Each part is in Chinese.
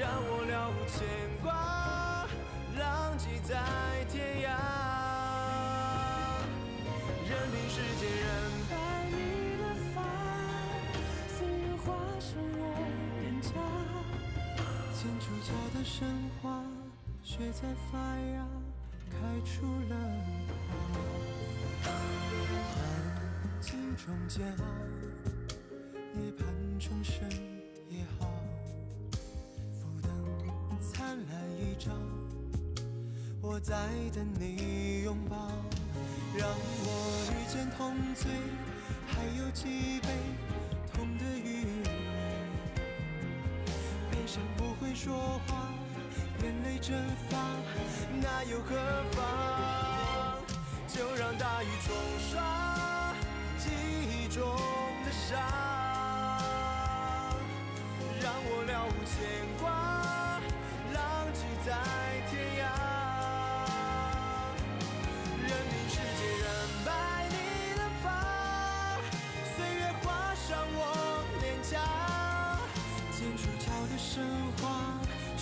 让我了无牵挂，浪迹在天涯。任凭世间染白你的发，岁月划伤我脸颊。剑出鞘的神话，雪在发芽，开出了花。寒镜中煎熬，夜盼重生在等你拥抱。让我遇见痛醉，还有几杯痛的余味。悲伤不会说话，眼泪蒸发，那又何妨？就让大雨冲刷记忆中的伤，让我了无牵挂，浪迹在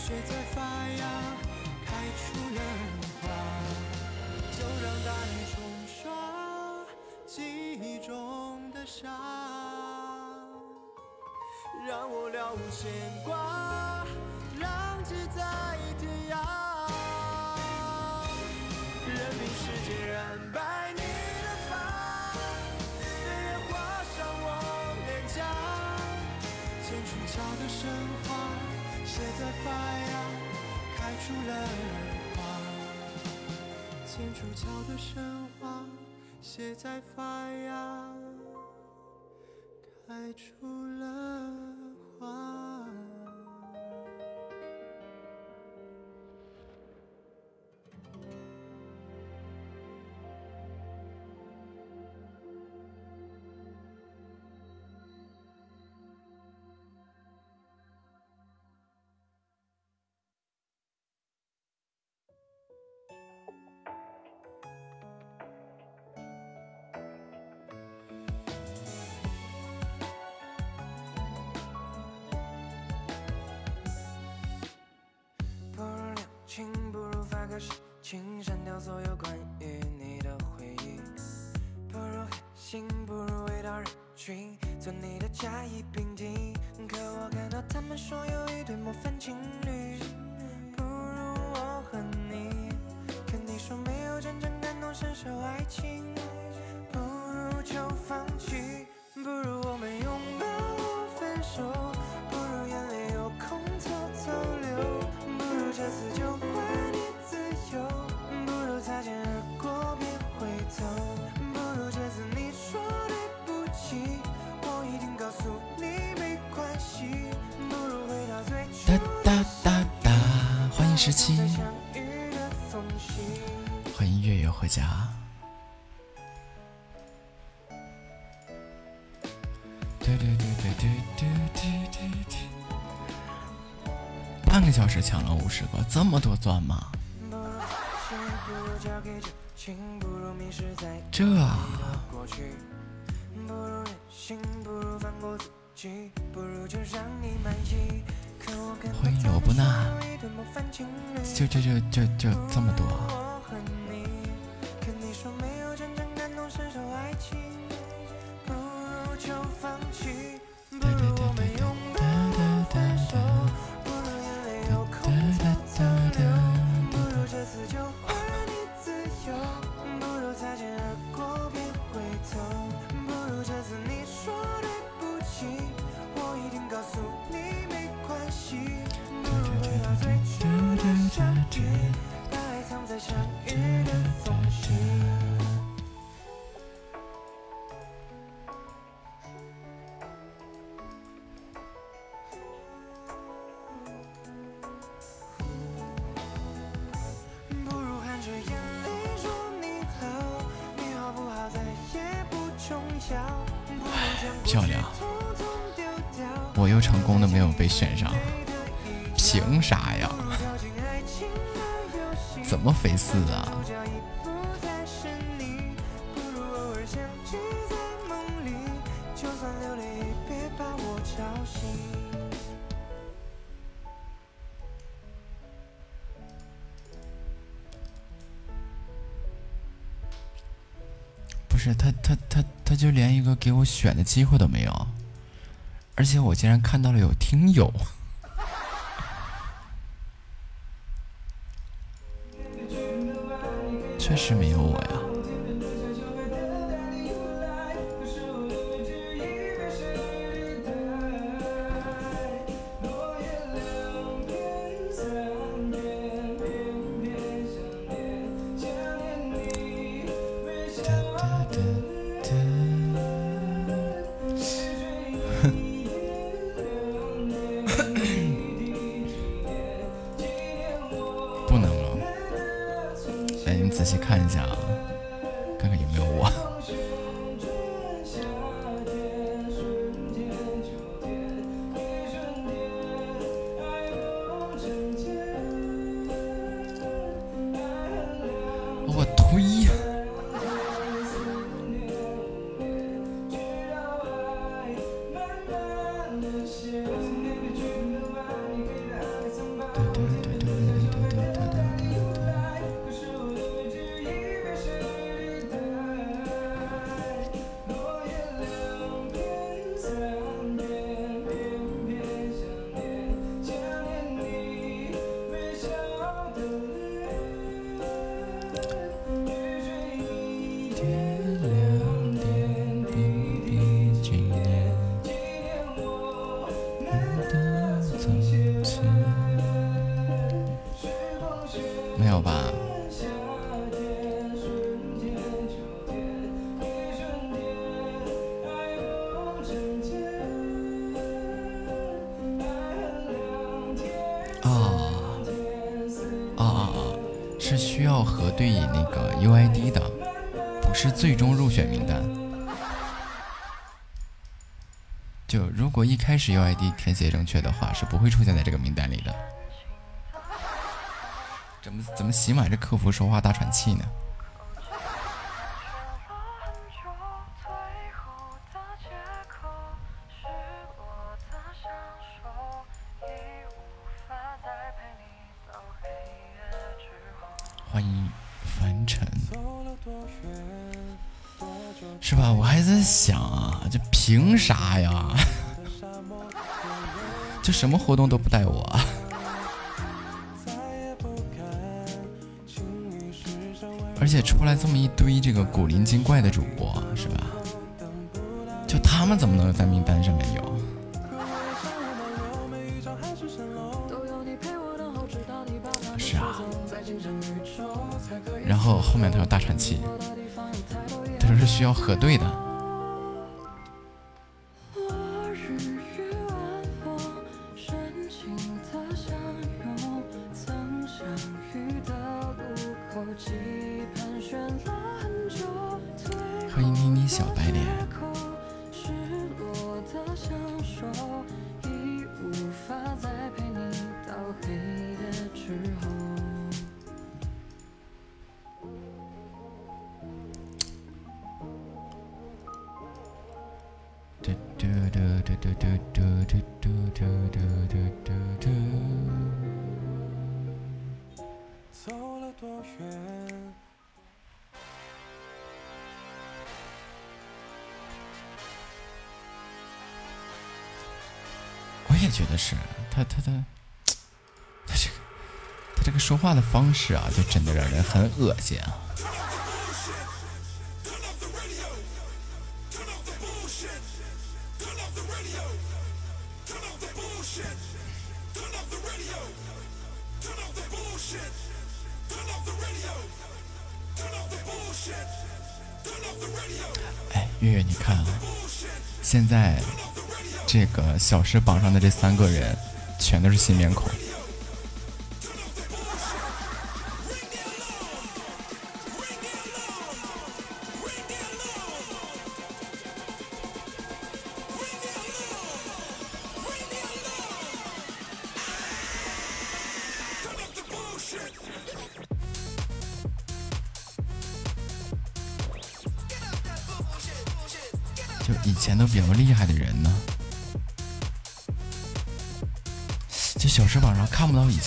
雪在发芽，开出了花。就让大雨冲刷记忆中的伤，让我了无牵挂，浪迹在天涯。任凭世界染白你的发，岁月划伤我脸颊。剑出鞘的神话，写在发芽，开出了花。剑出鞘的神话，写在发芽，开出了花。请，删掉所有关于你的回忆。不如狠心，不如回到人群，做你的甲乙丙丁。可我看到他们说有一对模范情侣，哒哒哒哒，欢迎十七，欢迎月月回家。嘟嘟嘟嘟嘟嘟嘟嘟嘟。半个小时抢了五十个，这么多钻吗？不如谁不如交给真情，不如迷失在这就就就就就这么多。的机会都没有，而且我竟然看到了有听友，确实没有 Uid 填写正确的话是不会出现在这个名单里的。怎么怎么喜马这客服说话大喘气呢？欢迎凡尘。是吧，我还在想啊，这凭啥呀？就什么活动都不带我，而且出来这么一堆这个古灵精怪的主播，是吧？就他们怎么能在名单上面有？是啊。然后后面他有大喘气，他说是需要核对的。是啊，就真的让人很恶心啊！哎，月月，你看啊，现在这个小时榜上的这三个人，全都是新面孔。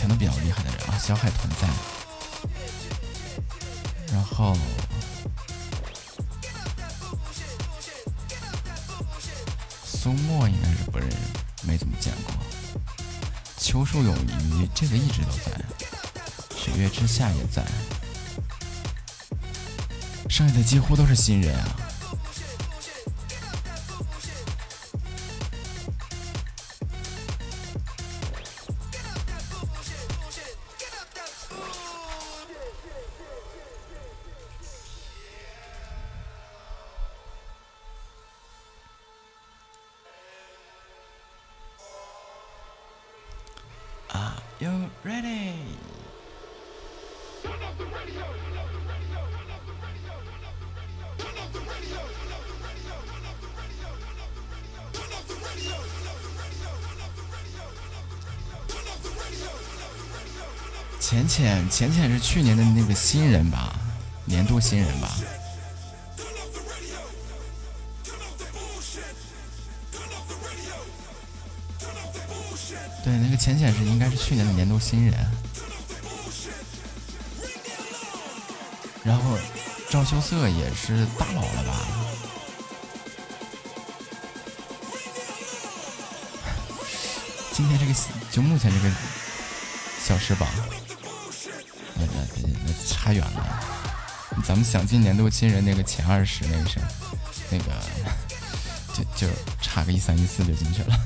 全都比较厉害的人啊小海豚在然后苏墨应该是不认识没怎么见过。秋树有余这个一直都在。雪水月之下也在。剩下的几乎都是新人啊。浅浅浅是去年的那个新人吧，年度新人吧。对，那个浅浅是应该是去年的年度新人。然后赵秀色也是大佬了吧？今天这个就目前这个小时榜。那那差远了，咱们想进年度新人那个前二十那个什，那个 就就差个一三一四就进去了。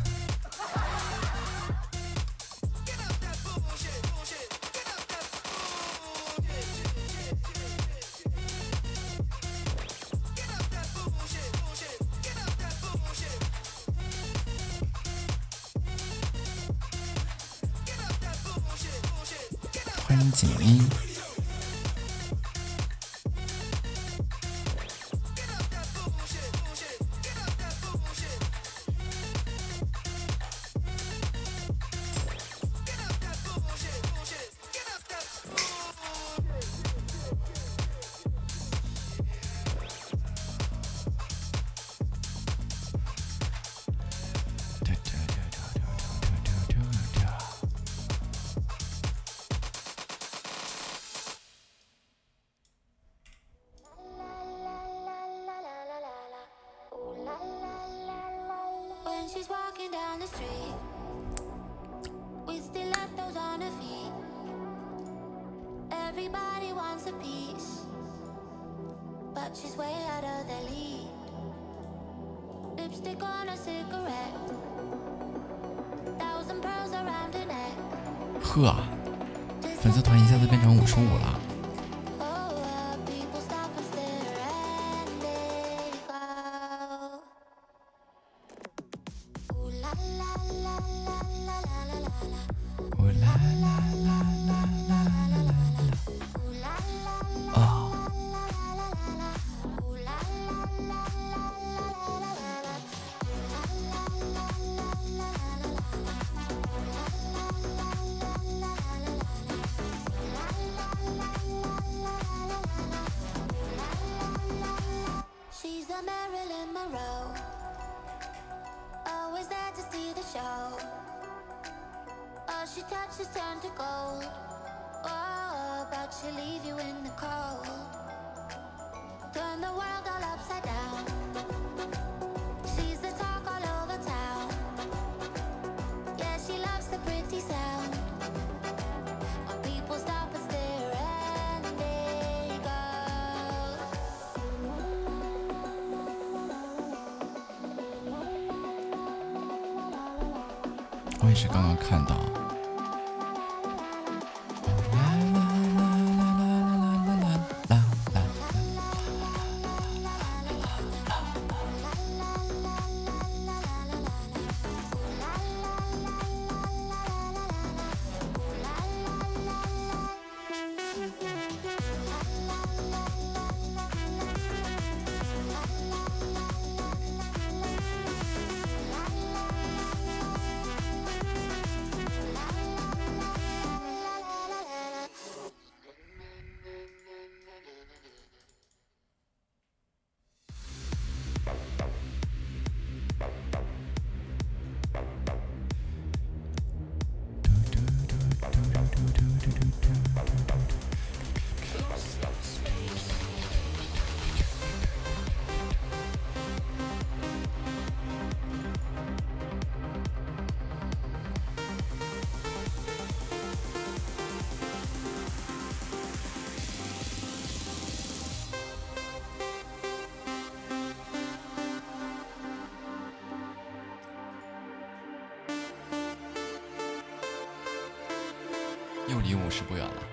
离五十不远了。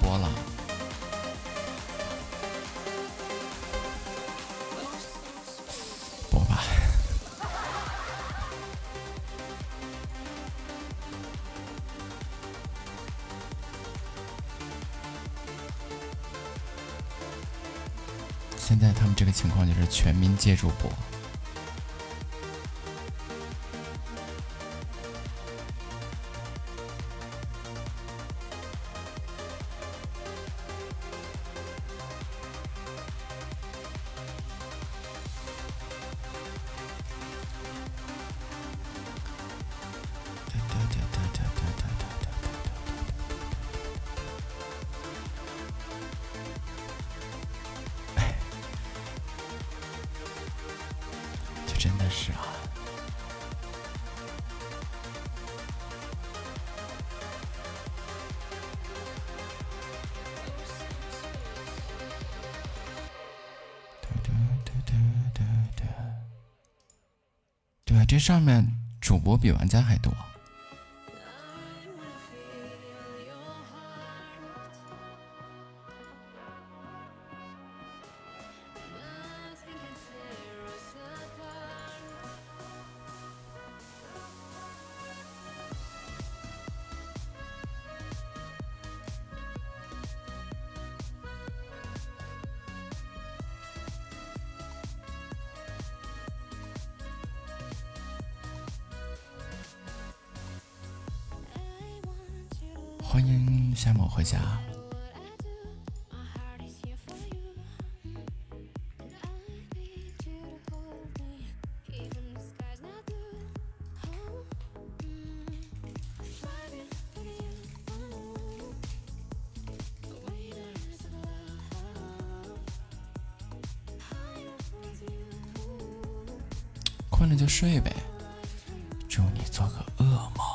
播了。播吧。现在他们这个情况就是全民皆主播。上面主播比玩家还多。困了就睡呗，祝你做个噩梦。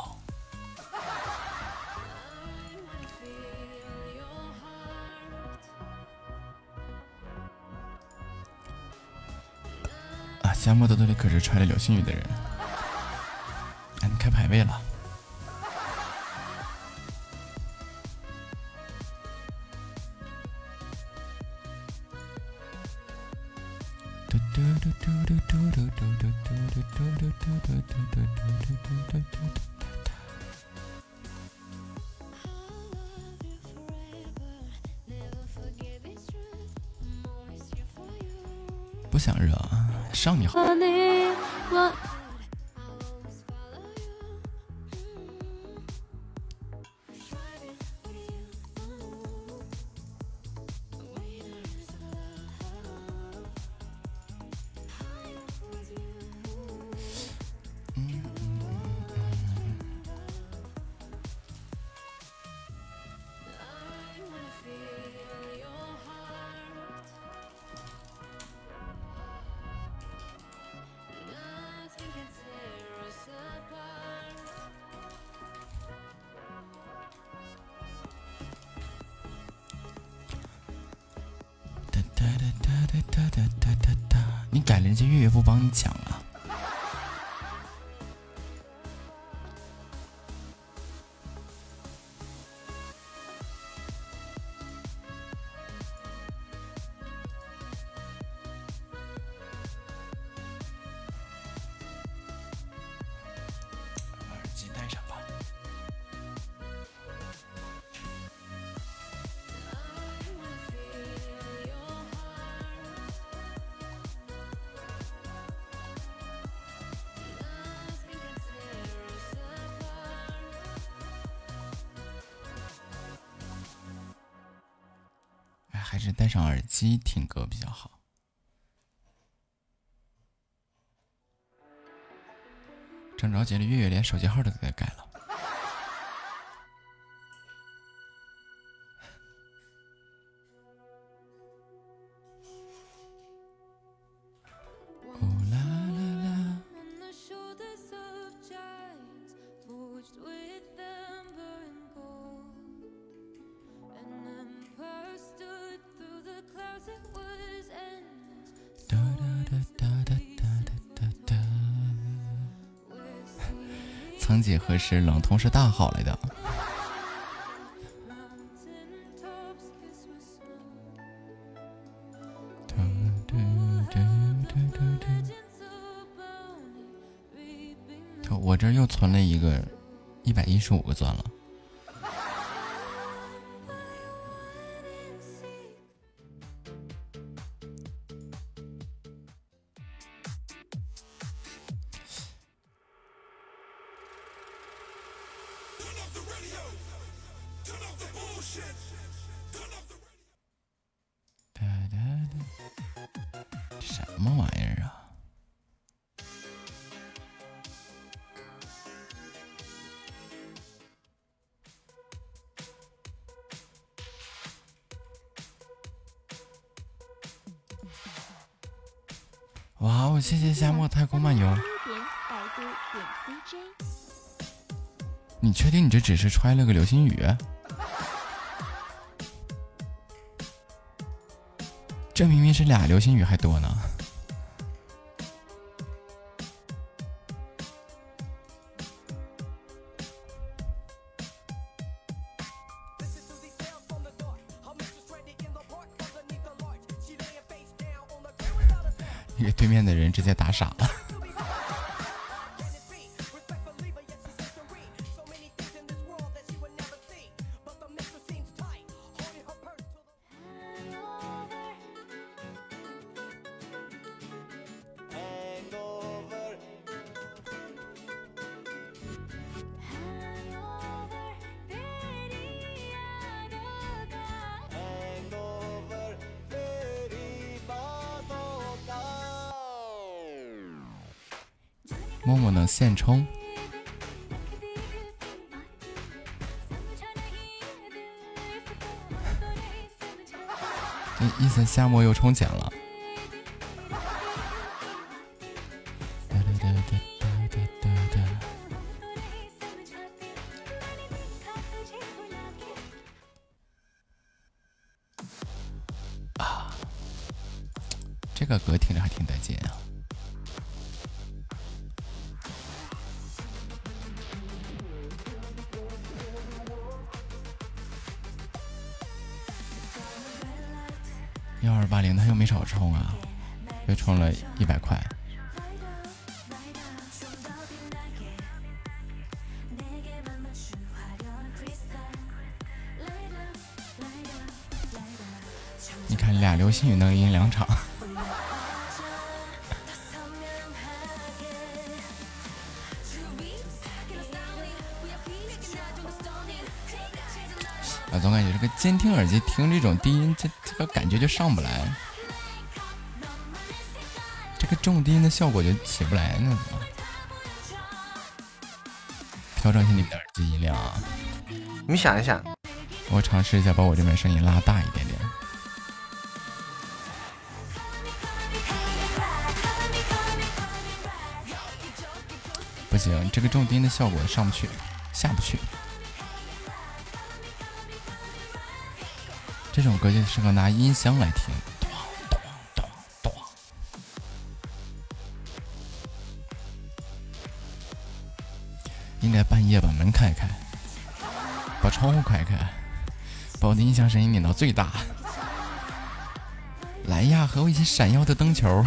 啊，夏末的兜里可是揣着流星雨的人。哎，你开排位了？机听歌比较好。正着急的，月月连手机号都给改了。可是冷通是大好来的，我这又存了一个一百一十五个钻了。哇哦！谢谢夏末太空漫游。你确定你这只是揣了个流星雨？这明明是俩流星雨还多呢。夏末又充钱了。看俩流星雨能赢两场，啊，总感觉这个监听耳机听这种低音，这这个感觉就上不来，这个重低音的效果就起不来呢，怎么？调整一下你们的耳机音量啊！你们想一想，我尝试一下把我这边声音拉大一点点。这个重低音的效果上不去下不去。这种歌就适合拿音箱来听。应该半夜把门开开把窗户开开把我的音响声音拧到最大。来呀和我一起闪耀的灯球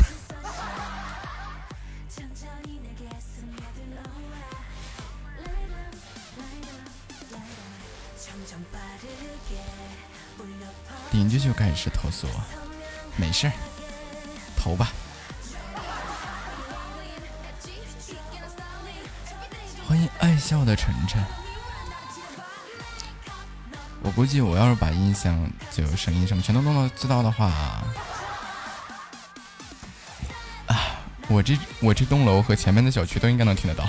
是投诉我，没事儿，投吧。欢迎爱笑的晨晨。我估计我要是把音响就声音什么全都弄到最大的话，啊，我这我这栋楼和前面的小区都应该能听得到。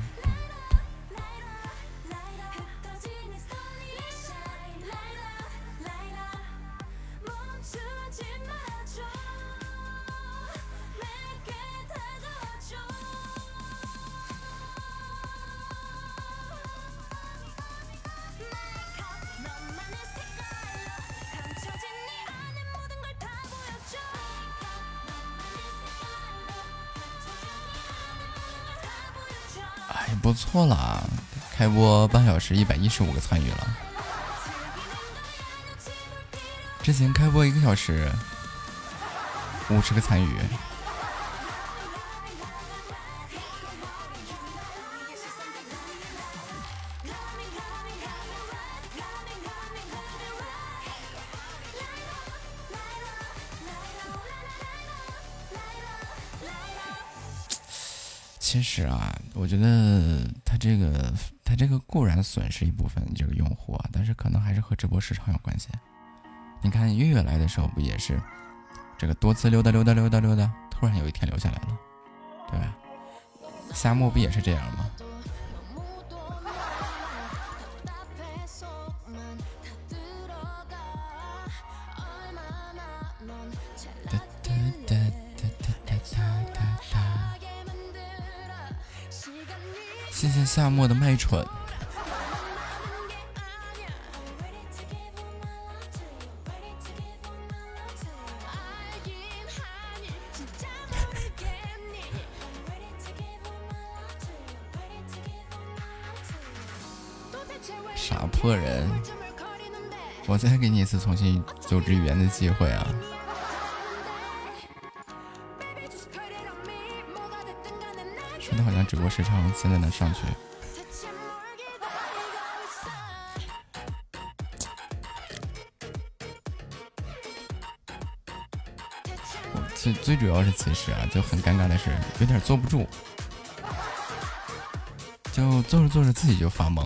错了，开播半小时，一百一十五个参与了。之前开播一个小时，五十个参与。其实啊，我觉得这个他这个固然损失一部分这个用户啊，但是可能还是和直播时长有关系。你看月月来的时候不也是这个多次溜达溜达溜达溜达，突然有一天留下来了，对吧？夏末不也是这样吗？夏末的卖蠢。傻破人！我再给你一次重新组织语言的机会啊！直播时长现在能上去。最最主要是此时啊，就很尴尬的是，有点坐不住，就坐着坐着自己就发懵。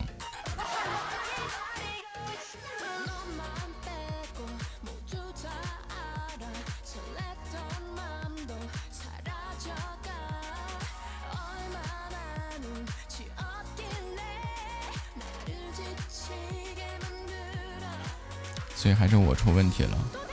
出问题了。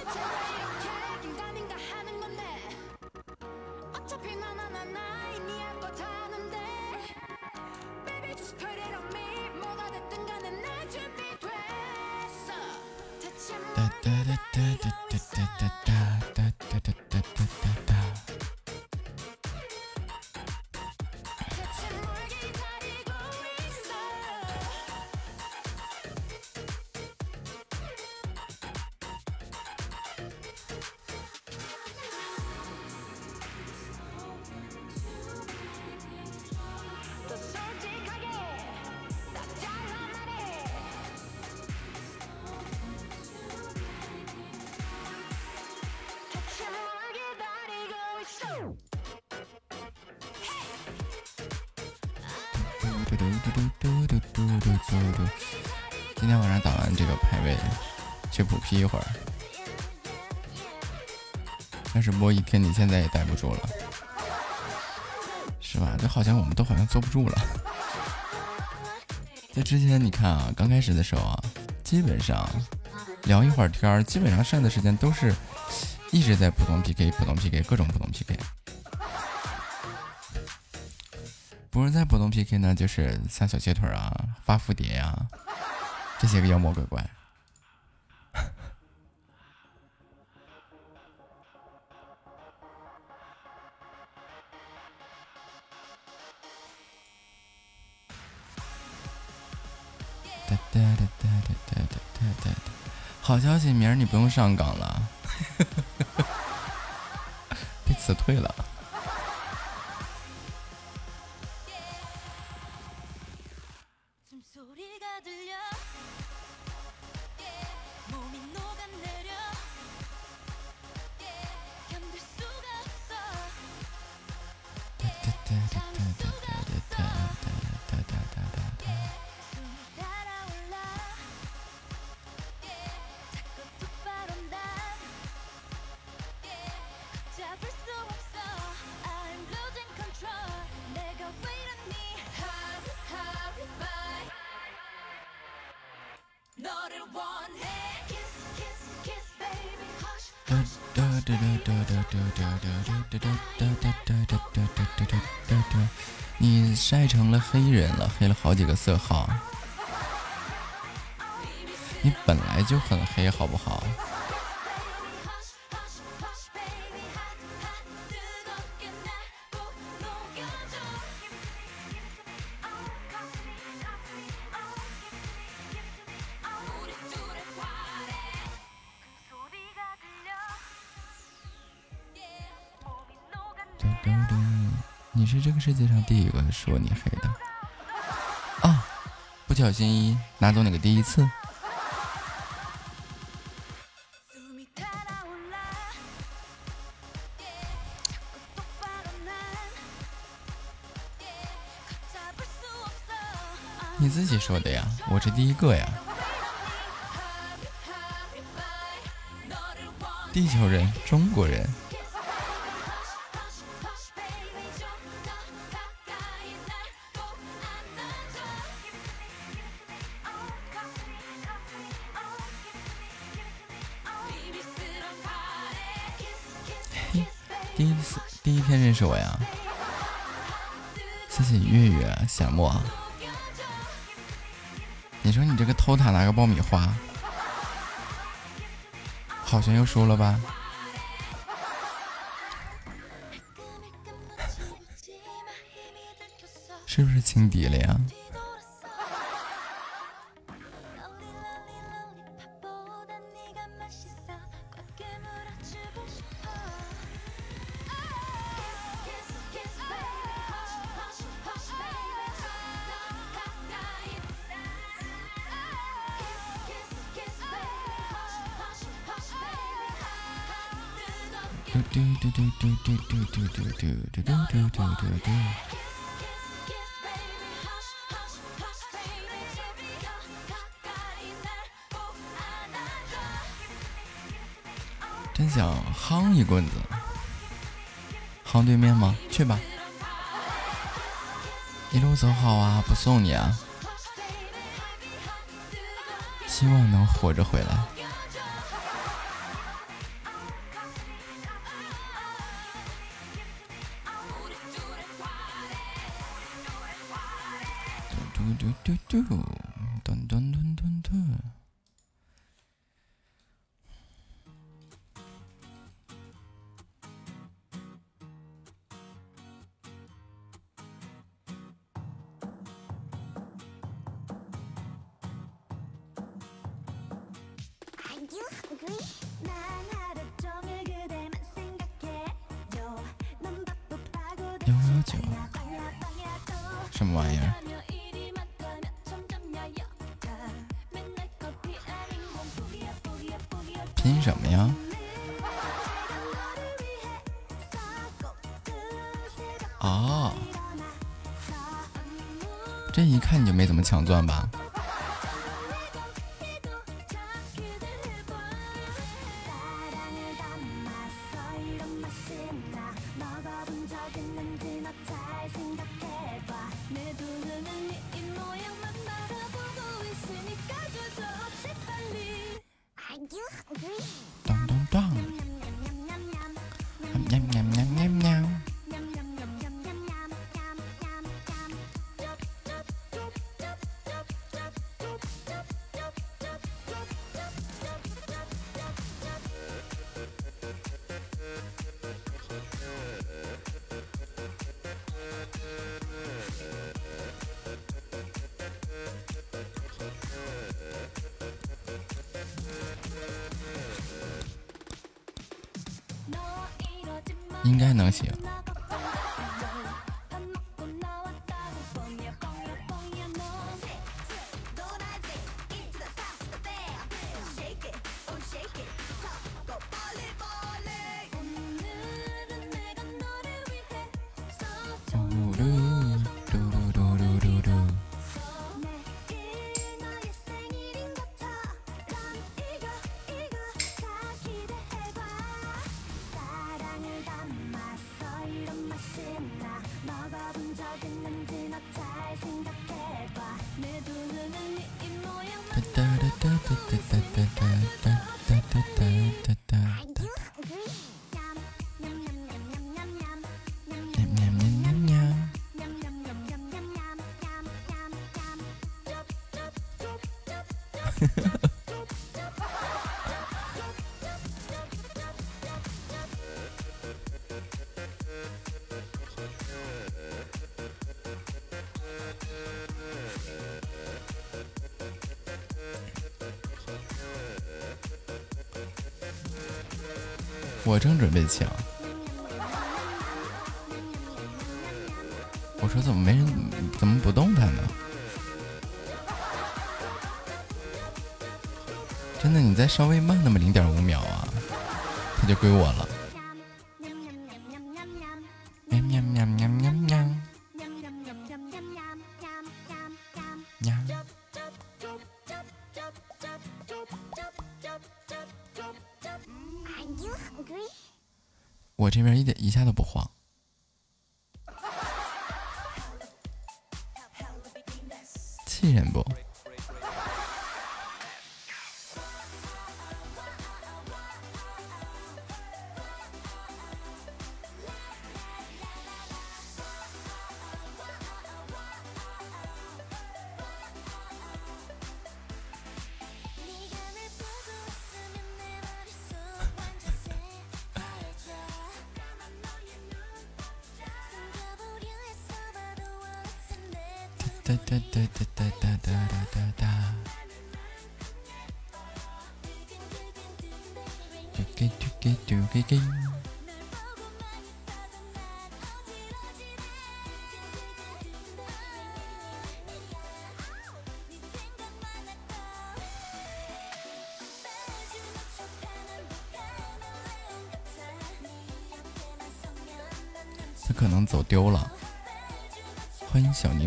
嘟嘟嘟嘟嘟嘟嘟嘟嘟。今天晚上打完这个排位，去补 P 一会儿。但是播一天，你现在也待不住了，是吧？就好像我们都好像坐不住了。在之前你看啊，刚开始的时候啊，基本上聊一会儿天儿，基本上剩下的时间都是一直在普通 PK、普通 PK、各种普通 PK。人在普通 PK 呢，就是像小鸡腿啊、发蝴蝶呀这些个妖魔鬼怪。哒哒哒哒哒哒哒哒哒！好消息，明儿你不用上岗了，被辞退了。色号。你本来就很黑好不好？你是这个世界上第一个说你黑。不小心拿走哪个第一次？你自己说的呀，我这第一个呀。地球人，中国人。羡慕啊！你说你这个偷塔拿个爆米花，好像又输了吧？是不是轻敌了呀？嘟嘟嘟嘟嘟嘟嘟嘟嘟。真想夯一棍子，夯对面吗？去吧，一路走好啊，不送你啊，希望能活着回来。 그 러. 我正准备抢，我说怎么没人，怎么不动弹呢？真的，你再稍微慢那么零点五秒啊，他就归我了。我这边一点一下都不慌。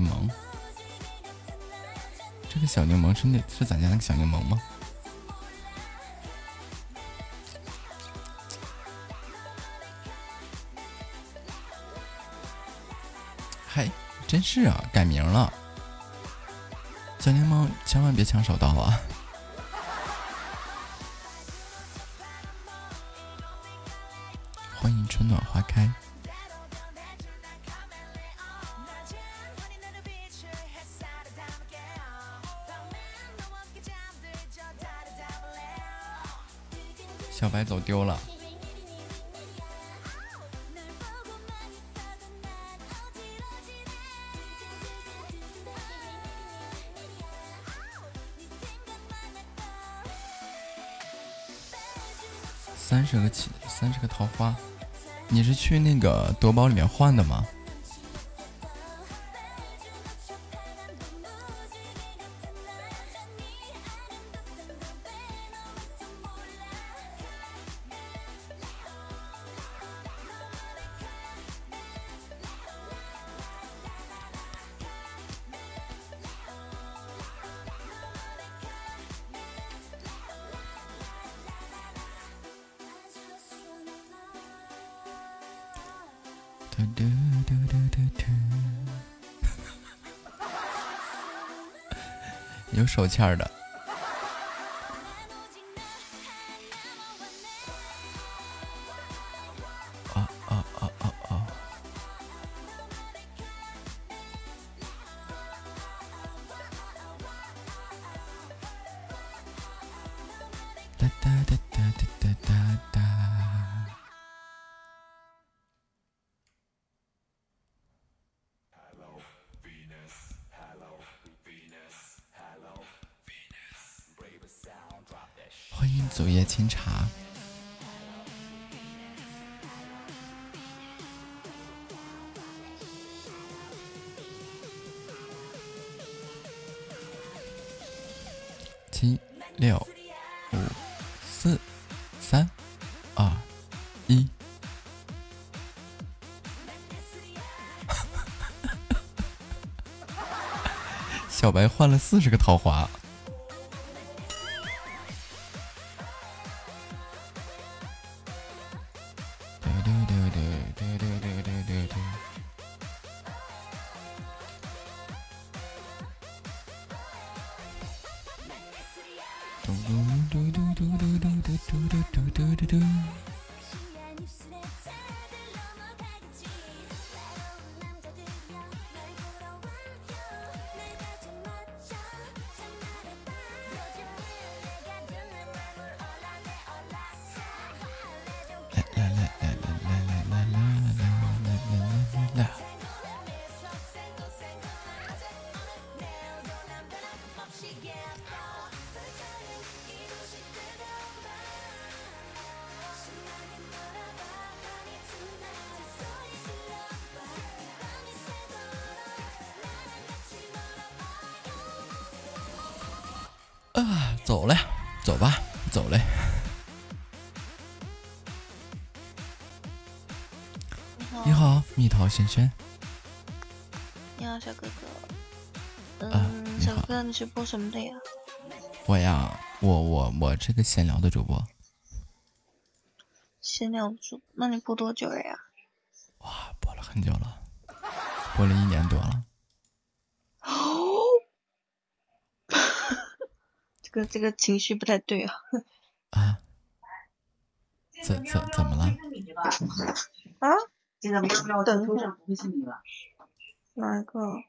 檬，这个小柠檬是那是咱家那个小柠檬吗？嗨，真是啊，改名了。小柠檬，千万别抢手刀啊！欢迎春暖花开。白走丢了。三十个起，三十个桃花，你是去那个夺宝里面换的吗？芡的。四十个桃花。嘟嘟嘟嘟嘟嘟嘟嘟嘟嘟。嘟嘟走嘞。你好，蜜桃轩轩。你好，小哥哥。啊嗯，小哥哥，你是播什么的呀？我呀，我我我这个闲聊的主播，闲聊主。那你播多久了呀？哇，播了很久了，播了一年多了。哦，这个这个情绪不太对啊。啊，怎怎怎么了？啊？这个喵喵等一下头上不会是你吧？哪一个？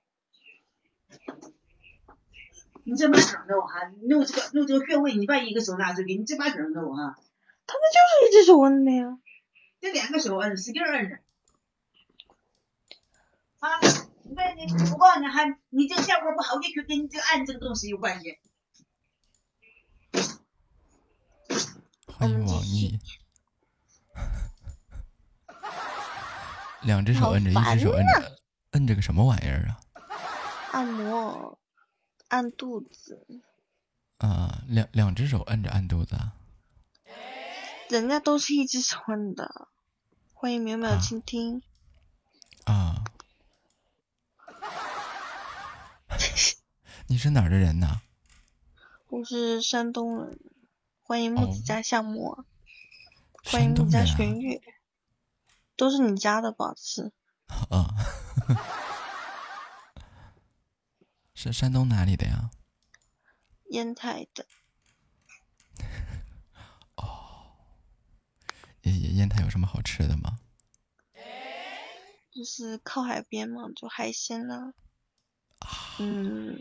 你这把整的我哈，你弄这个弄这个穴位，你把一个手拿出去，你这把整的我哈，他们就是一只手摁的呀。这两个手摁，使劲摁着。啊，你别你，我告诉你还，你这个效果不好，也许跟你这个按这个东西有关系。欢迎网易。两只手摁着，一只手摁着，摁着个什么玩意儿啊？按摩，按肚子。啊，两两只手摁着按肚子啊？人家都是一只手摁的。欢迎淼淼啊倾听。啊。你是哪儿的人呢？我是山东人。欢迎木哦子家夏沫。欢迎木子家？玄月。都是你家的吧？是。啊。是山东哪里的呀？烟台的。哦烟烟台有什么好吃的吗？就是靠海边嘛，就海鲜呐、啊嗯，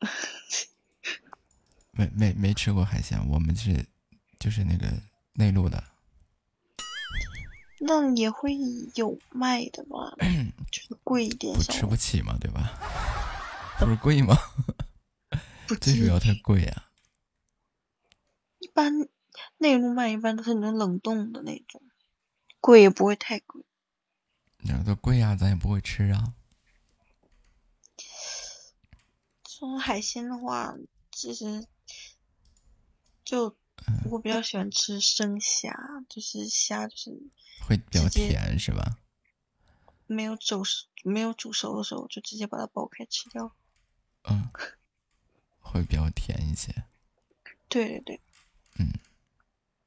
没没没吃过海鲜，我们是就是那个内陆的。那也会有卖的吧，就是贵一点不。吃不起嘛，对吧？不是贵吗？最主要它贵啊。一般内陆卖一般都是那种冷冻的那种，贵也不会太贵。你说它贵啊，咱也不会吃啊。这种海鲜的话，其实就我比较喜欢吃生虾，就是虾就是会比较甜是吧？没有煮熟没有煮熟的时候就直接把它剥开吃掉。嗯，会比较甜一些。对对对，嗯，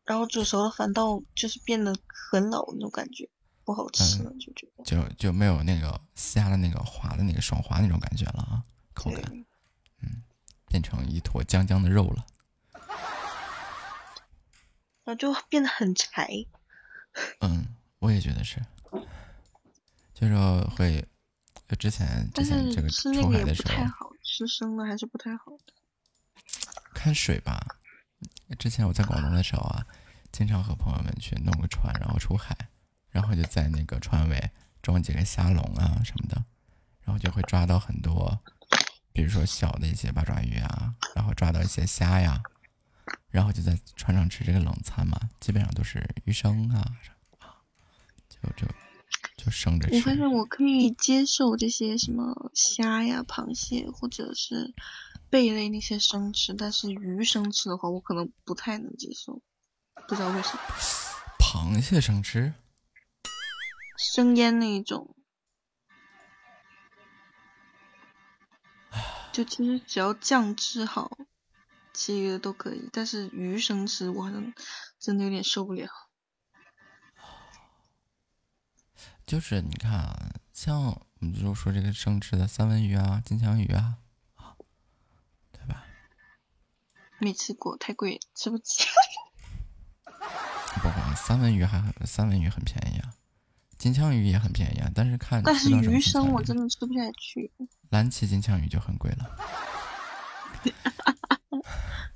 然后煮熟了反倒就是变得很老那种感觉，不好吃嗯了，就觉得。就就没有那个虾的那个滑的那个爽滑那种感觉了啊，口感，嗯，变成一坨浆浆的肉了。然后就变得很柴。嗯，我也觉得是，就是会，就之前之前这个吃那个也不出海的时候太好，吃生的还是不太好的。看水吧。之前我在广东的时候啊，经常和朋友们去弄个船，然后出海，然后就在那个船尾装几个虾笼啊什么的，然后就会抓到很多，比如说小的一些八爪鱼啊，然后抓到一些虾呀，然后就在船上吃这个冷餐嘛，基本上都是鱼生啊，啊，就就就生着吃。我发现我可以接受这些什么虾呀、螃蟹或者是贝类那些生吃，但是鱼生吃的话，我可能不太能接受，不知道为什么。螃蟹生吃，生腌那一种，就其实只要酱制好，其余的都可以。但是鱼生吃，我好像真的有点受不了。就是你看啊，像我们就说这个生吃的三文鱼啊、金枪鱼啊，啊，对吧？没吃过，太贵，吃不起。不不，三文鱼还很三文鱼很便宜啊，金枪鱼也很便宜啊，但是看但是鱼生我真的吃不下去。蓝鳍金枪鱼就很贵了。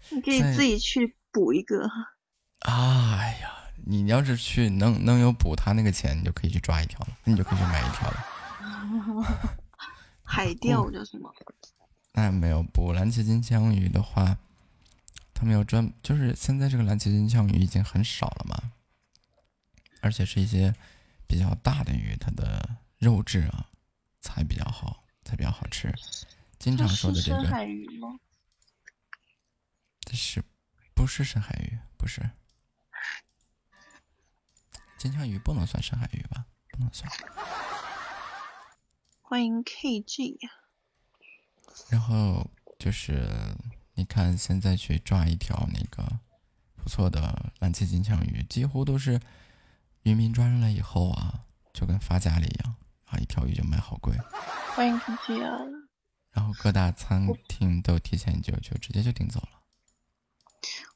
你可以自己去补一个。哎呀，你要是去能能有补他那个钱，你就可以去抓一条了，你就可以去买一条了。海钓叫什么？那没有补蓝鳍金枪鱼的话，他们要专，就是现在这个蓝鳍金枪鱼已经很少了嘛，而且是一些比较大的鱼，它的肉质啊才比较好，才比较好吃。经常说的这个，是深海鱼吗？这是不是深海鱼？不是，金枪鱼不能算深海鱼吧？不能算。欢迎 KG！然后就是你看，现在去抓一条那个不错的蓝鳍金枪鱼，几乎都是渔民抓上来以后啊，就跟发家了一样啊，一条鱼就卖好贵。欢迎 KG 啊！然后各大餐厅都提前就就直接就订走了。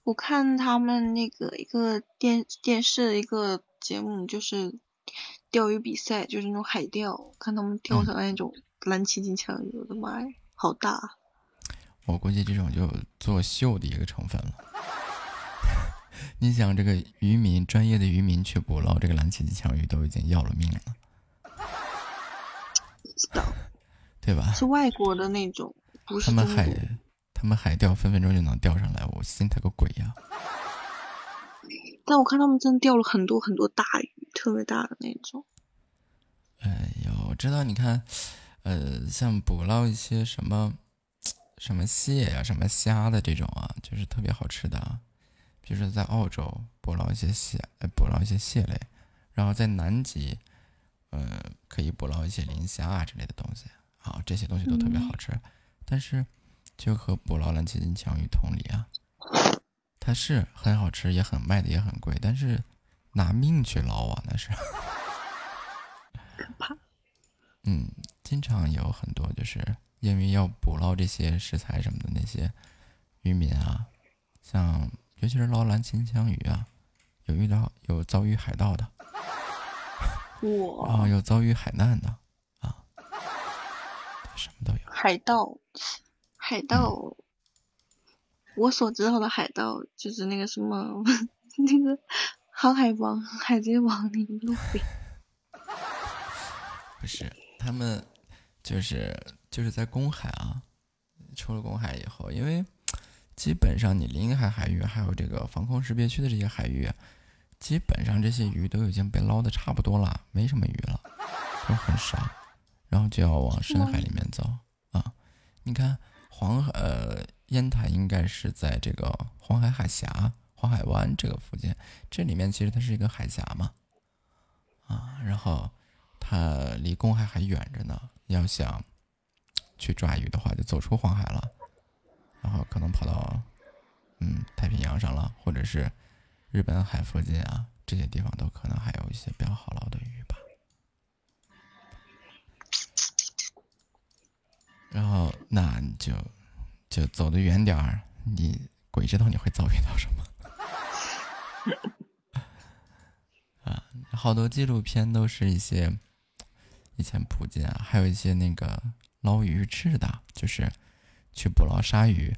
我看他们那个一个电电视的一个节目，就是钓鱼比赛，就是那种海钓，看他们钓上来那种蓝鳍金枪鱼，我的妈呀，好大！啊我估计这种就作秀的一个成分了。你想，这个渔民专业的渔民去捕捞这个蓝鳍金枪鱼，都已经要了命了，知道对吧？是外国的那种，不是。他们海他们海钓分分钟就能钓上来，我信他个鬼呀！但我看他们真的钓了很多很多大鱼，特别大的那种。哎呦，我知道，你看，呃，像捕捞一些什么什么蟹呀、什么虾的这种啊，就是特别好吃的啊。比如说在澳洲捕捞一些蟹，呃，捕捞一些蟹类，然后在南极，呃，可以捕捞一些磷虾啊之类的东西，啊，这些东西都特别好吃。但是，就和捕捞蓝鳍金枪鱼同理啊，它是很好吃，也很卖的也很贵，但是拿命去捞啊，那是。可怕。嗯，经常有很多就是因为要捕捞这些食材什么的那些渔民啊，像尤其是捞蓝鳍金枪鱼啊，有遇到有遭遇海盗的，哇，啊、有遭遇海难的啊，什么都有。海盗，海盗，我所知道的海盗就是那个什么，那个航海王、海贼王那个路飞。不是，他们就是就是在公海啊，出了公海以后，因为基本上你临海海域还有这个防空识别区的这些海域，基本上这些鱼都已经被捞的差不多了，没什么鱼了，都很少，然后就要往深海里面走啊。你看黄呃烟台应该是在这个黄海海峡、黄海湾这个附近，这里面其实它是一个海峡嘛，啊，然后。它离公海还远着呢，要想去抓鱼的话，就走出黄海了，然后可能跑到嗯太平洋上了，或者是日本海附近啊，这些地方都可能还有一些比较好捞的鱼吧。然后那你就就走得远点儿，你鬼知道你会遭遇到什么。啊，好多纪录片都是一些。以前普京啊，还有一些那个捞鱼翅的，就是去捕捞鲨鱼，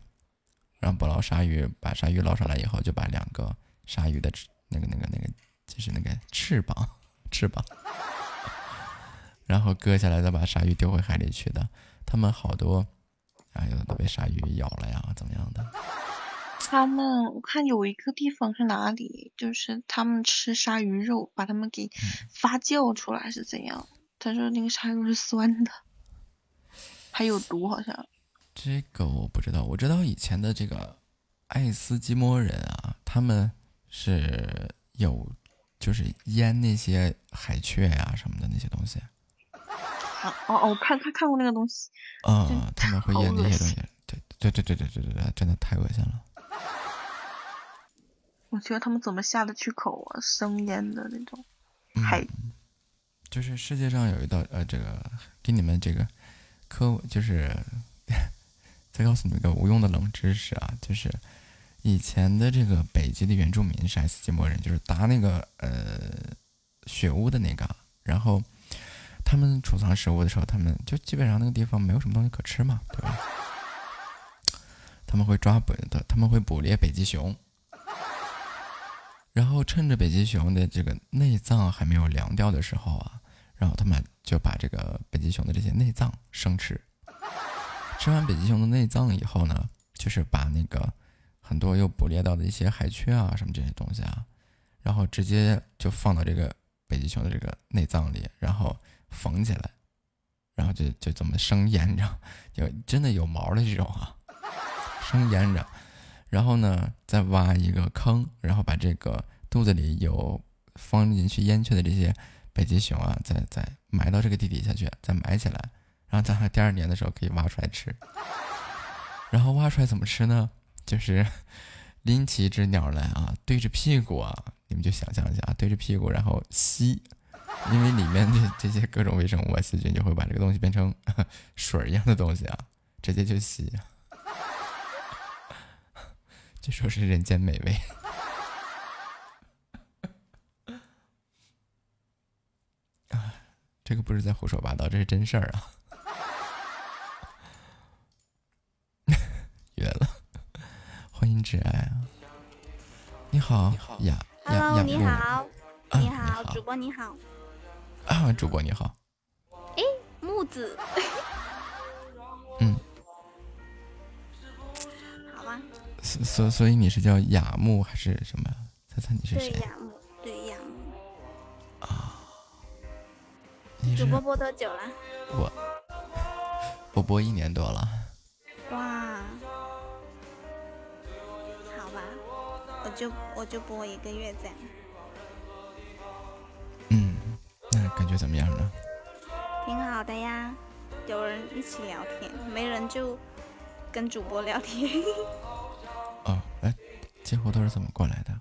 然后捕捞鲨鱼，把鲨鱼捞上来以后，就把两个鲨鱼的那个、那个、那个，就是那个翅膀、翅膀，然后割下来，再把鲨鱼丢回海里去的。他们好多，啊，有的都被鲨鱼咬了呀，怎么样的？他们我看有一个地方是哪里，就是他们吃鲨鱼肉，把他们给发酵出来是怎样？他说那个鲨鱼肉是酸的，还有毒，好像。这个我不知道，我知道以前的这个爱斯基摩人啊，他们是有就是腌那些海雀呀、什么的那些东西，啊哦哦，我看看看过那个东西，啊、真他们会好恶腌那些东西，对对对对对对对对，真的太恶心了。我觉得他们怎么下得去口啊？生腌的那种嗯，就是世界上有一道呃，这个给你们这个科，就是 再告诉你们一个无用的冷知识啊，就是以前的这个北极的原住民是爱斯基摩人，就是搭那个呃雪屋的那个，然后他们储藏食物的时候，他们就基本上那个地方没有什么东西可吃嘛，对吧？他们会抓捕的，他们会捕猎北极熊。然后趁着北极熊的这个内脏还没有凉掉的时候啊，然后他们就把这个北极熊的这些内脏生吃。吃完北极熊的内脏以后呢，就是把那个很多又捕猎到的一些海雀啊什么这些东西啊，然后直接就放到这个北极熊的这个内脏里，然后缝起来，然后就就这么生腌着，有真的有毛的这种啊，生腌着。然后呢，再挖一个坑，然后把这个肚子里有放进去腌去的这些北极熊啊，再再埋到这个地底下去，再埋起来，然后等它第二年的时候可以挖出来吃。然后挖出来怎么吃呢？就是 拎起一只鸟来啊，对着屁股啊，你们就想象一下啊，对着屁股然后吸，因为里面的这些各种微生物啊、细菌就会把这个东西变成 水一样的东西啊，直接就吸。这说是人间美味。啊，这个不是在胡说八道，这是真事儿啊！约了，欢迎挚爱啊！你好，雅雅 Hello，雅木你好，啊你好，主播你好，啊，主播你好，哎木子，嗯，好吧，所所所以你是叫雅木还是什么？猜猜你是谁？对雅木，对雅木，你主播播多久了？我，我播一年多了。哇，好吧，我就我就播一个月这样，感觉怎么样呢？挺好的呀，有人一起聊天，没人就跟主播聊天。哦，哎，几乎都是怎么过来的？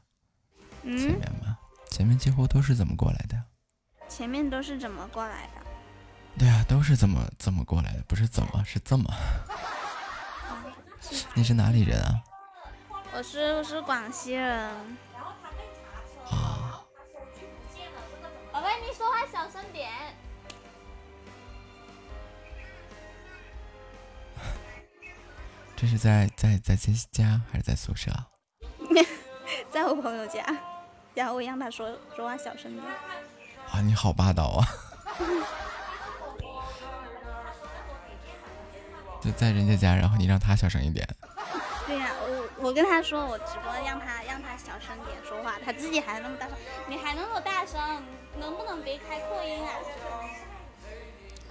前嗯，面吗？前面几乎都是怎么过来的？前面都是怎么过来的？对啊，都是怎么怎么过来的？不是怎么，是这么。你是哪里人啊？我是我是广西人。小声点。这是在在在在家还是在宿舍？在我朋友家，然后我让他说说话小声点。哇，你好霸道啊！就在人家家，然后你让他小声一点。对呀、我我跟他说我直播让他让他小声点说话，他自己还那么大声，你还那么大声，能不能别开扩音啊？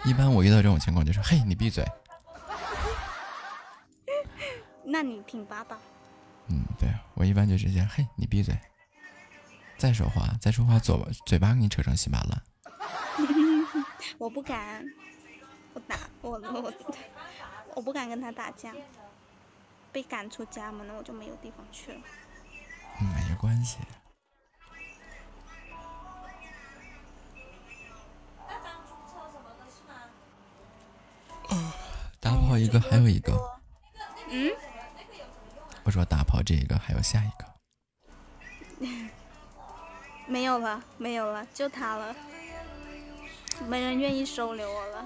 一般我遇到这种情况就是，嘿，你闭嘴。那你挺霸道。嗯，对我一般就直接，嘿，你闭嘴。再说话，再说话，嘴巴嘴巴给你扯成稀巴烂。我不敢，我打我我我不敢跟他打架，被赶出家门了，我就没有地方去了。嗯，没关系。打跑一个，还有一个。嗯，我说打跑这一个，还有下一个。没有了，没有了，就他了，没人愿意收留我了。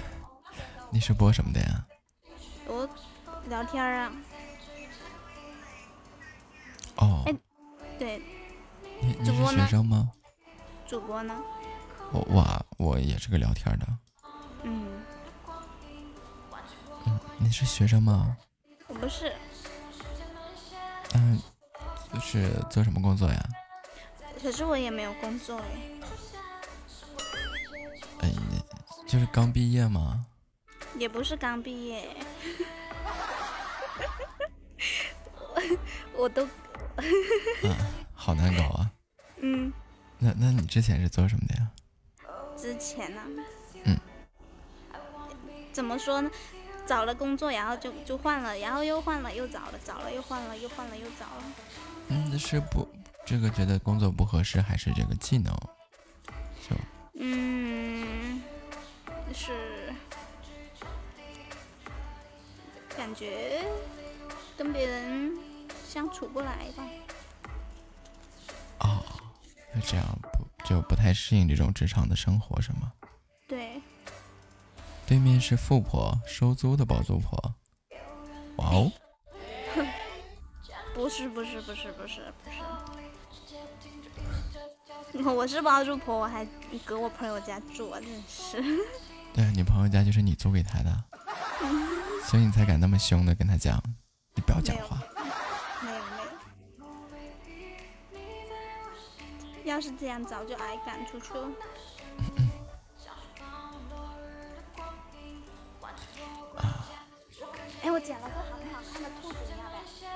你是播什么的呀？我聊天啊，哦，哎对，你你是学生吗？主播呢？我我我也是个聊天的。嗯，嗯，你是学生吗？我不是，嗯，就是做什么工作呀？可是我也没有工作哎。哎，你就是刚毕业吗？也不是刚毕业，我 我都啊，好难搞啊。嗯，那那你之前是做什么的呀？之前呢、嗯，怎么说呢？找了工作，然后就就换了，然后又换了，又找了，找了又换了，又换了又找了。嗯，那是不这个觉得工作不合适，还是这个技能？就嗯，是感觉跟别人相处不来吧。哦，那这样不就不太适应这种职场的生活是吗？对，对面是富婆，收租的包租婆。哇哦，不是不是不是不是不是，我是包租婆，我还搁我朋友家住啊，真是。对啊，你朋友家就是你租给他的，所以你才敢那么凶的跟他讲，你不要讲话。是这样早就挨赶出去了。哎，我捡了个很好看的兔子，你要不要？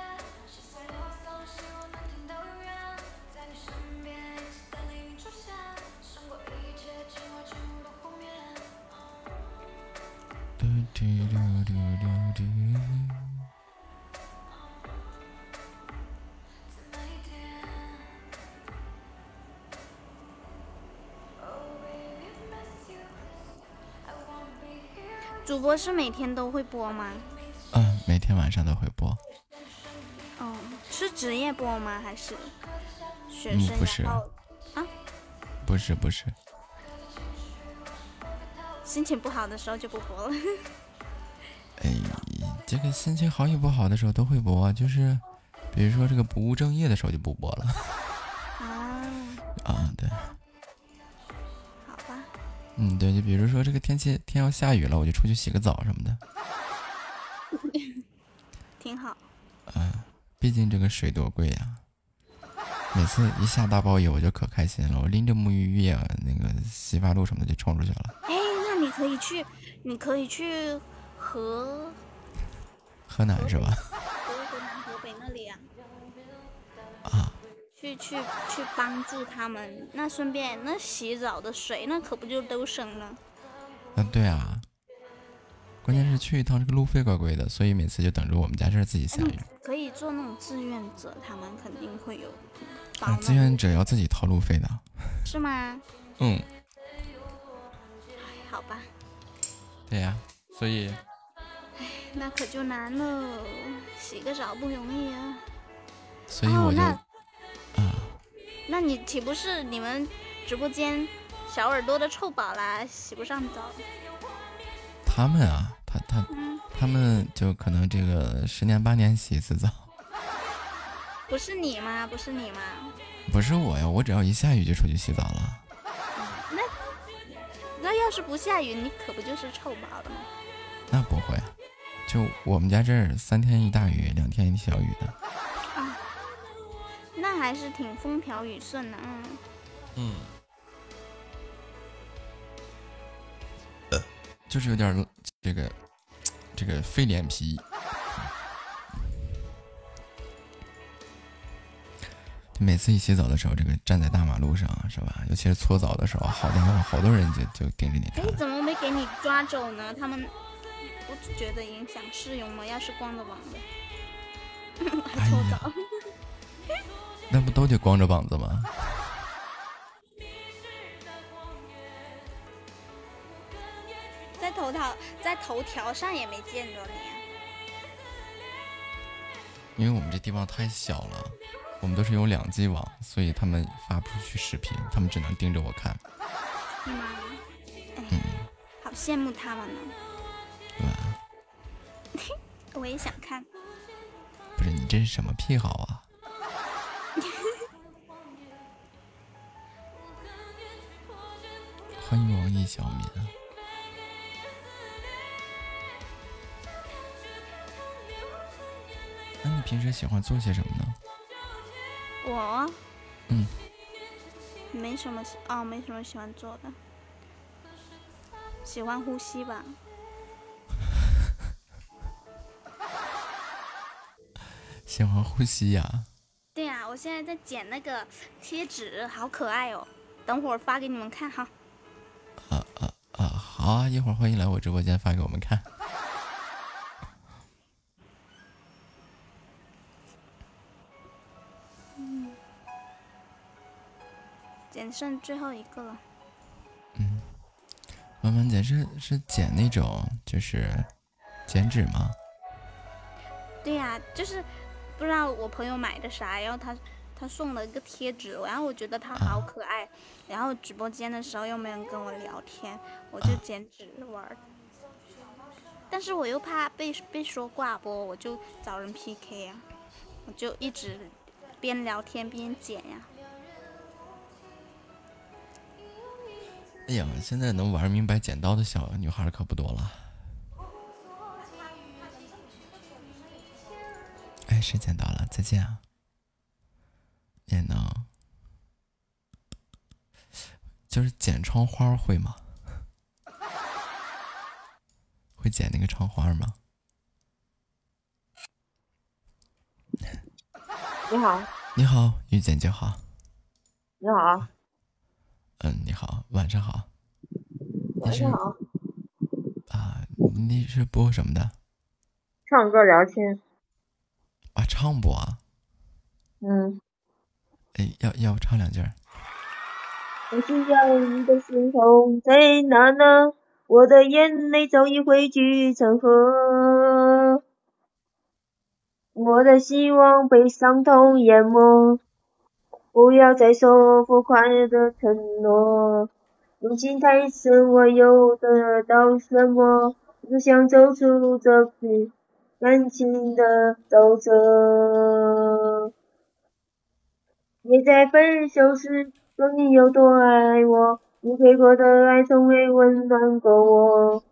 嘟嘟嘟嘟嘟嘟。播是每天都会播吗？嗯，每天晚上都会播。哦，是职业播吗？还是学嗯生？不是啊不是不是，心情不好的时候就不播了。哎，这个心情好与不好的时候都会播，就是比如说这个不务正业的时候就不播了。啊，啊，对，嗯，对，就比如说这个天气天要下雨了，我就出去洗个澡什么的。挺好。嗯毕竟这个水多贵呀、每次一下大暴雨，我就可开心了，我拎着沐浴液、那个洗发露什么的就冲出去了。哎，那你可以去，你可以去河河南是吧？去去去帮助他们。那顺便那洗澡的水，那可不就都省了？嗯，对啊。关键是去一趟这个路费怪贵的，所以每次就等着我们家这儿自己下雨。可以做那种志愿者，他们肯定会有啊，志愿者要自己掏路费的。是吗？嗯，好吧，对呀、所以那可就难了，洗个澡不容易啊。所以我就、那你岂不是你们直播间小耳朵的臭宝啦，洗不上澡？他们啊，他他嗯，他们就可能这个十年八年洗一次澡，不是你吗？不是你吗？不是我呀，我只要一下雨就出去洗澡了。那要是不下雨，你可不就是臭宝了吗？那不会，就我们家这儿三天一大雨，两天一小雨的。那还是挺风调雨顺的，嗯。嗯，就是有点儿这个这个废脸皮。每次一洗澡的时候，这个站在大马路上是吧？尤其是搓澡的时候，好家伙，好多人就就盯着你看哎，。怎么没给你抓走呢？他们不觉得影响市容吗？要是光着膀子，还搓澡，那不都得光着膀子吗？在头条在头条上也没见着你啊。因为我们这地方太小了，我们都是有两 G 网，所以他们发不出去视频，他们只能盯着我看，是吗？哎，嗯好羡慕他们呢，对吧？我也想看。不是你这是什么癖好啊？欢迎王毅小敏啊。那你平时喜欢做些什么呢？我？嗯。没什么哦，没什么喜欢做的。喜欢呼吸吧。喜欢呼吸呀。对呀，我现在在剪那个贴纸，好可爱哦，等会儿发给你们看哈。好啊，一会儿欢迎来我直播间发给我们看。剪剩最后一个了。嗯文文姐是是剪那种就是剪纸吗？对呀、就是不知道我朋友买的啥，然后他他送了一个贴纸，然后我觉得他好可爱，然后直播间的时候又没人跟我聊天，我就剪纸玩儿。但是我又怕被被说挂播，我就找人 PK 呀、我就一直边聊天边剪呀、哎呀，现在能玩明白剪刀的小女孩可不多了。哎，谁捡到了？再见啊！也能，就是剪窗花会吗？会剪那个窗花吗？你好，你好，遇见就好。你好，嗯，你好，晚上好。晚上好，啊？你是播什么的？唱歌聊天，啊，唱播啊？嗯，哎，要要不唱两句儿？我需要你的时候在哪呢？我的眼泪早已汇聚成河，我的希望被伤痛淹没。不要再说浮夸的承诺，如今太深，我又得到什么？只想走出这片感情的沼泽。你在分手时说你有多爱我，你给过的爱从未温暖过我。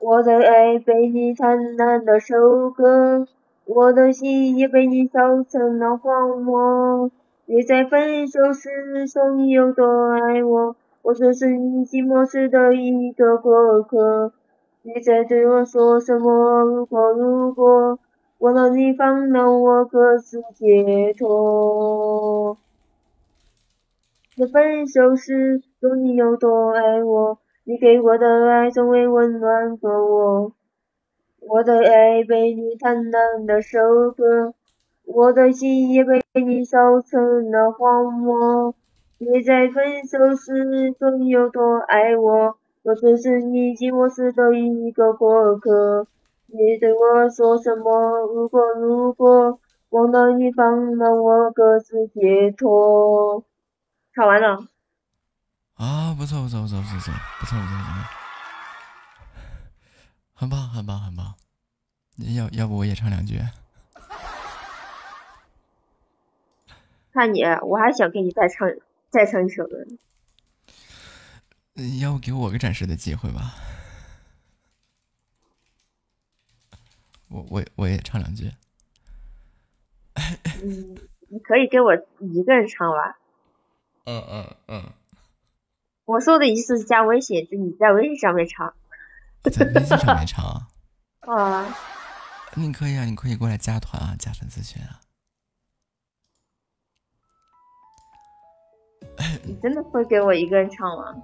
我的爱被你贪婪的收割，我的心也被你烧成了荒漠。你在分手时说你有多爱我，我只是你寂寞时的一个过客。你在对我说什么如果如果，忘了你放了我各自解脱。在分手时你有多爱我，你给我的爱从未温暖过我。我的爱被你贪婪的收割，我的心也被你烧成了荒漠。别在分手时说你有多爱我，我只是你寂寞时的一个过客。你对我说什么？如果如果忘了你，放了我各自解脱。唱完了。啊，不错不错不错不错不错不错不错，很棒很棒很棒。要要不我也唱两句？看你，我还想给你再唱再唱一首歌。要不给我个展示的机会吧？我我我也唱两句。嗯，你可以给我一个人唱吧。嗯嗯嗯，我说的意思是加微信，就你在微信上面唱。在微信上面唱啊？啊，你可以啊，你可以过来加团啊，加粉丝群啊。你真的会给我一个人唱吗？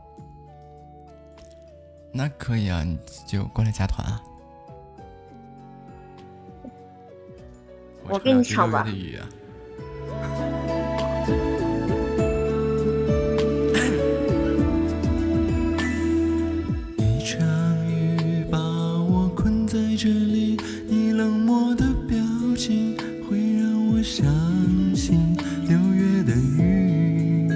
那可以啊，你就过来加团啊。我给你唱吧。一场雨把我困在这里，你冷漠的表情会让我相信六月的雨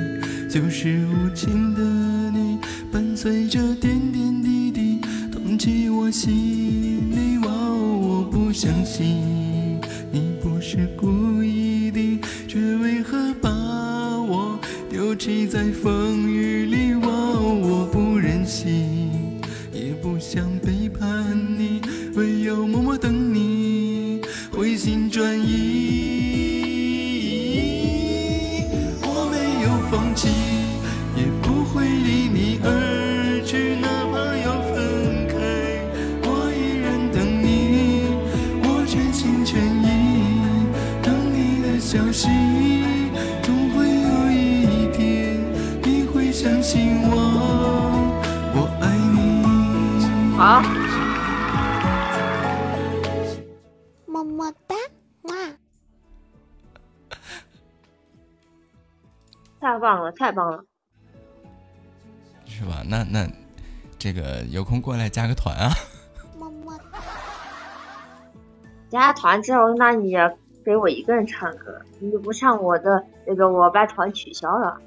就是无情的你，伴随着点点滴滴，痛击我心里。哇哦，我不相信谁在风太棒了，太棒了！是吧？那那这个有空过来加个团啊！么么哒。加团之后，那你给我一个人唱歌，你不唱我的那个，我把团取消了。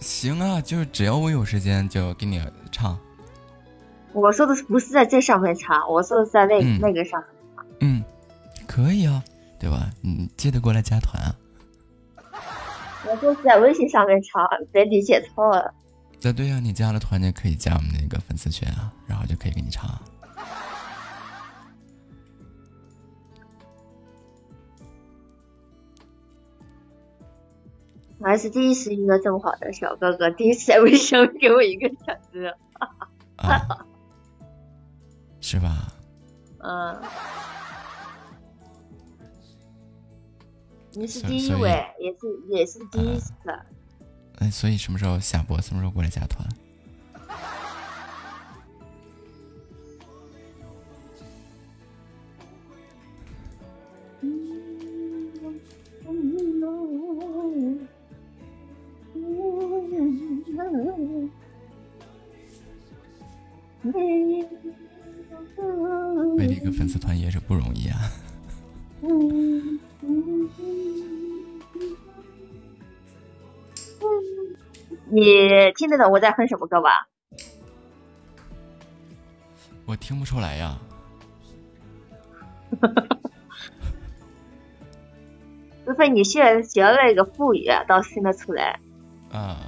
行啊，就是只要我有时间就给你唱。我说的不是在这上面唱，我说的是在那、嗯那个上面。嗯，可以啊，对吧？你记得过来加团啊。我就是在微信上面唱，别理解错了。那对呀、你加了团就可以加我们那个粉丝群啊，然后就可以给你唱啊。我还是第一次遇到这么好的小哥哥，第一次在微信上给我一个小哥。啊，是吧？嗯，你是第一位，也是也是第一次。嗯，所以什么时候下播？什么时候过来加团？为了一个粉丝团也是不容易啊。你听得懂我在哼什么歌吧？我听不出来呀。除非你学学了一个副语，倒是听得出来。啊。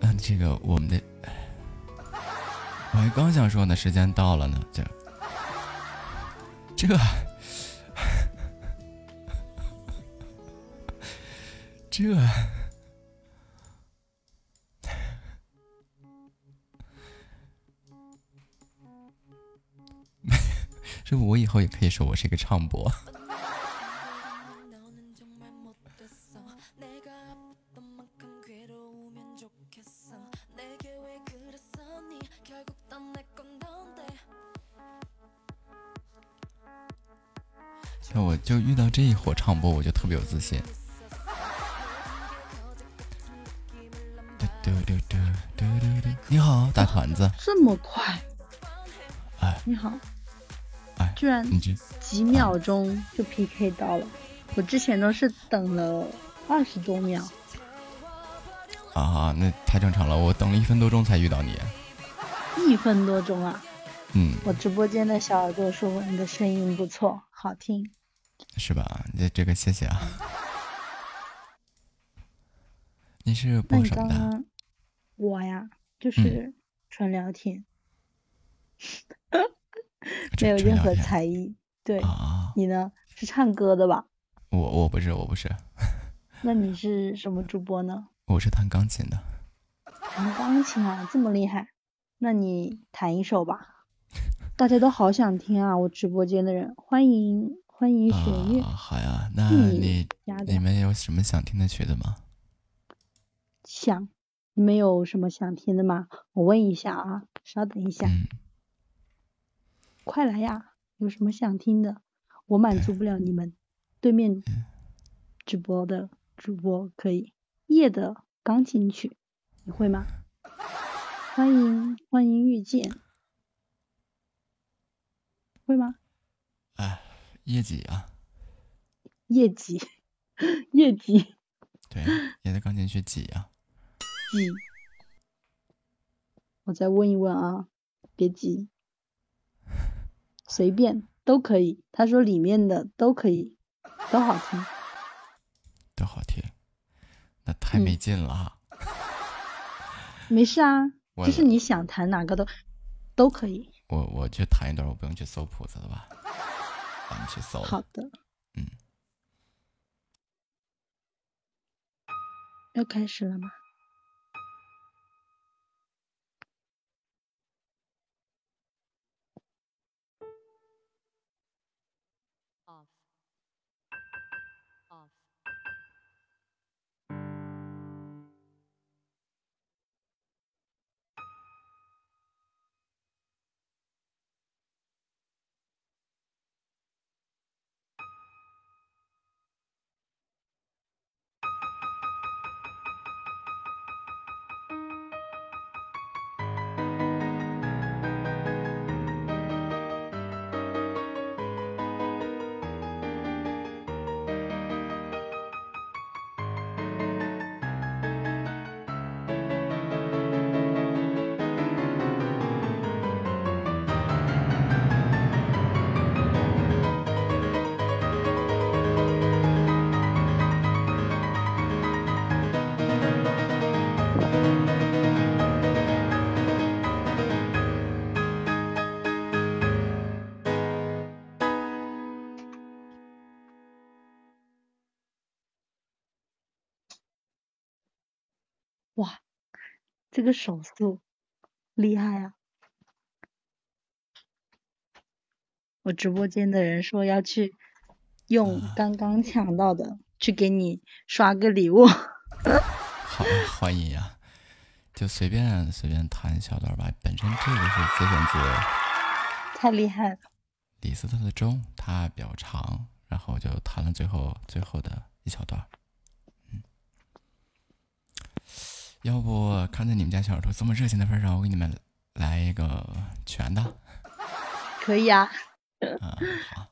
嗯，这个我们的，我还刚想说呢，时间到了呢，这这 这，这我以后也可以说我是一个唱播。就遇到这一伙唱播，我就特别有自信。嘟嘟嘟嘟嘟嘟嘟，你好，大团子。这么快？哎，你好，哎，居然你这几秒钟就 PK 到了，我之前都是等了二十多秒。啊，那太正常了，我等了一分多钟才遇到你。一分多钟啊！嗯，我直播间的小耳朵说你的声音不错，好听。是吧？这这个谢谢啊。你是播什么的？刚刚我呀，嗯就是纯聊天，没有任何才艺。对，啊，你呢？是唱歌的吧？我我不是我不是，那你是什么主播呢？我是弹钢琴的。弹钢琴啊，这么厉害？那你弹一首吧。大家都好想听啊！我直播间的人，欢迎欢迎雪月。啊，好呀，那嗯你你们有什么想听的曲子吗？想，你们有什么想听的吗？我问一下啊，稍等一下，嗯，快来呀！有什么想听的？我满足不了你们。对面直播的主播可以。夜的钢琴曲，你会吗？欢迎欢迎遇见，会吗？哎，业绩啊，业绩，业绩对，也在钢琴学几啊？几？我再问一问啊，别急，随便都可以。他说里面的都可以，都好听。都好听，那太没嗯劲了哈。没事啊，就是你想弹哪个都都可以。我我去弹一段，我不用去搜谱子了吧？帮你去搜。好的，嗯，要开始了吗？这个手速厉害啊！我直播间的人说要去用刚刚抢到的去给你刷个礼物。好，欢迎呀、就随便随便弹一小段吧。本身这个是自选自太厉害了！李斯特的钟，它比较长，然后就弹了最后最后的一小段。嗯，要不看在你们家小耳朵这么热情的份上，我给你们来一个全的。可以啊，嗯，好。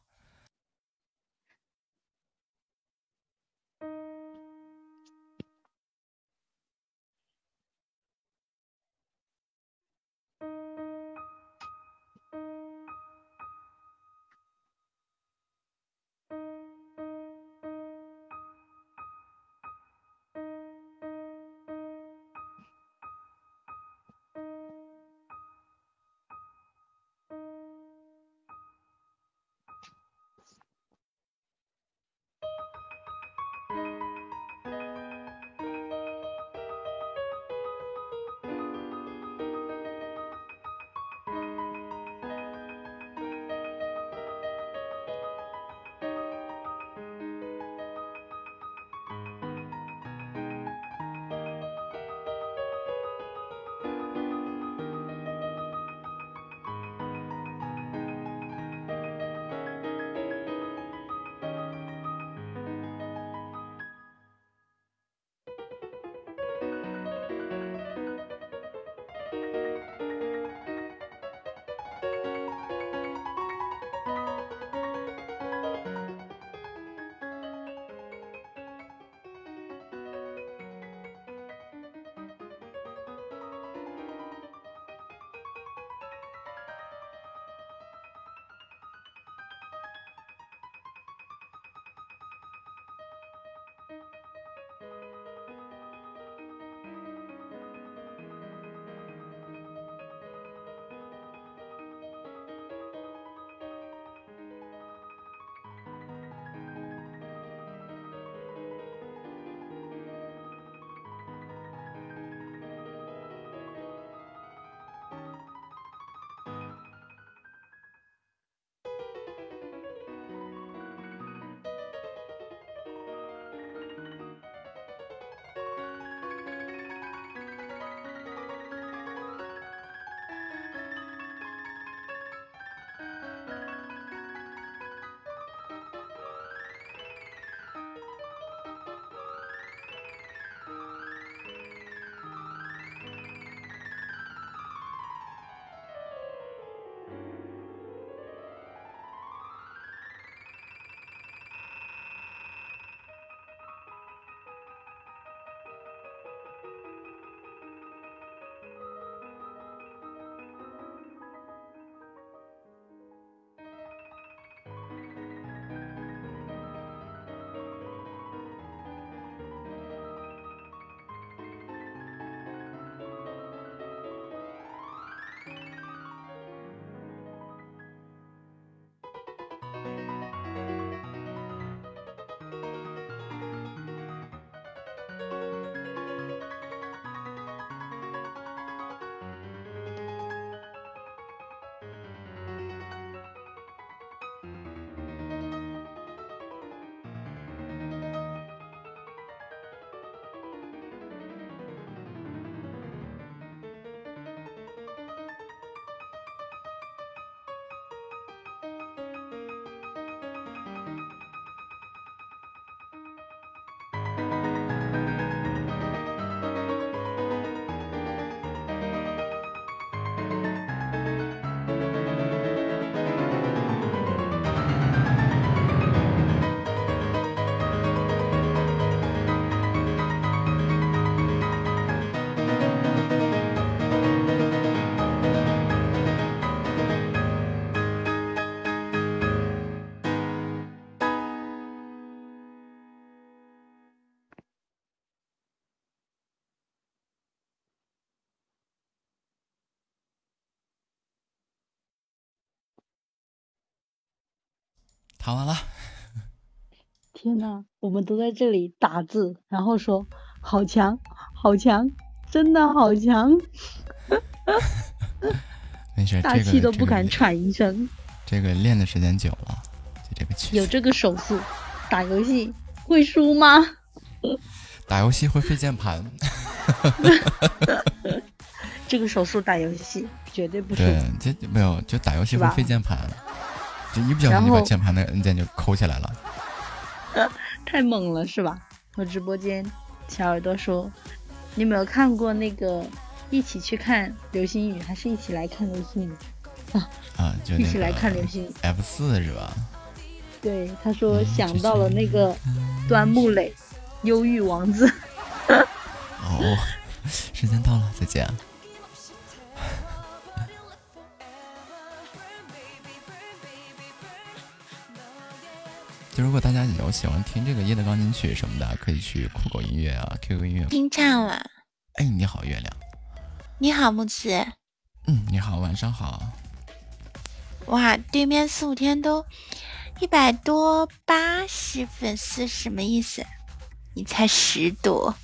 弹完了，天呐，我们都在这里打字，然后说好强，好强，真的好强，没事，大气都不敢喘一声。这个练的时间久了，就这个曲。有这个手速，打游戏会输吗？打游戏会费键盘，这个手速打游戏绝对不输。对，这没有就打游戏会费键盘，就一不小心就把键盘的按键就抠起来了。太猛了是吧？我直播间小耳朵说，你有没有看过那个一起去看流星雨，还是一起来看流星雨？啊，就那个一起来看流星雨。F 四是吧？对，他说想到了那个端木磊，忧郁王子。哦，时间到了，再见。就如果大家有喜欢听这个夜的钢琴曲什么的，可以去酷狗音乐啊、QQ 音乐。听唱了。哎，你好，月亮。你好，木子。嗯，你好，晚上好。哇，对面四五天都一百多八十粉丝，什么意思？你才十多，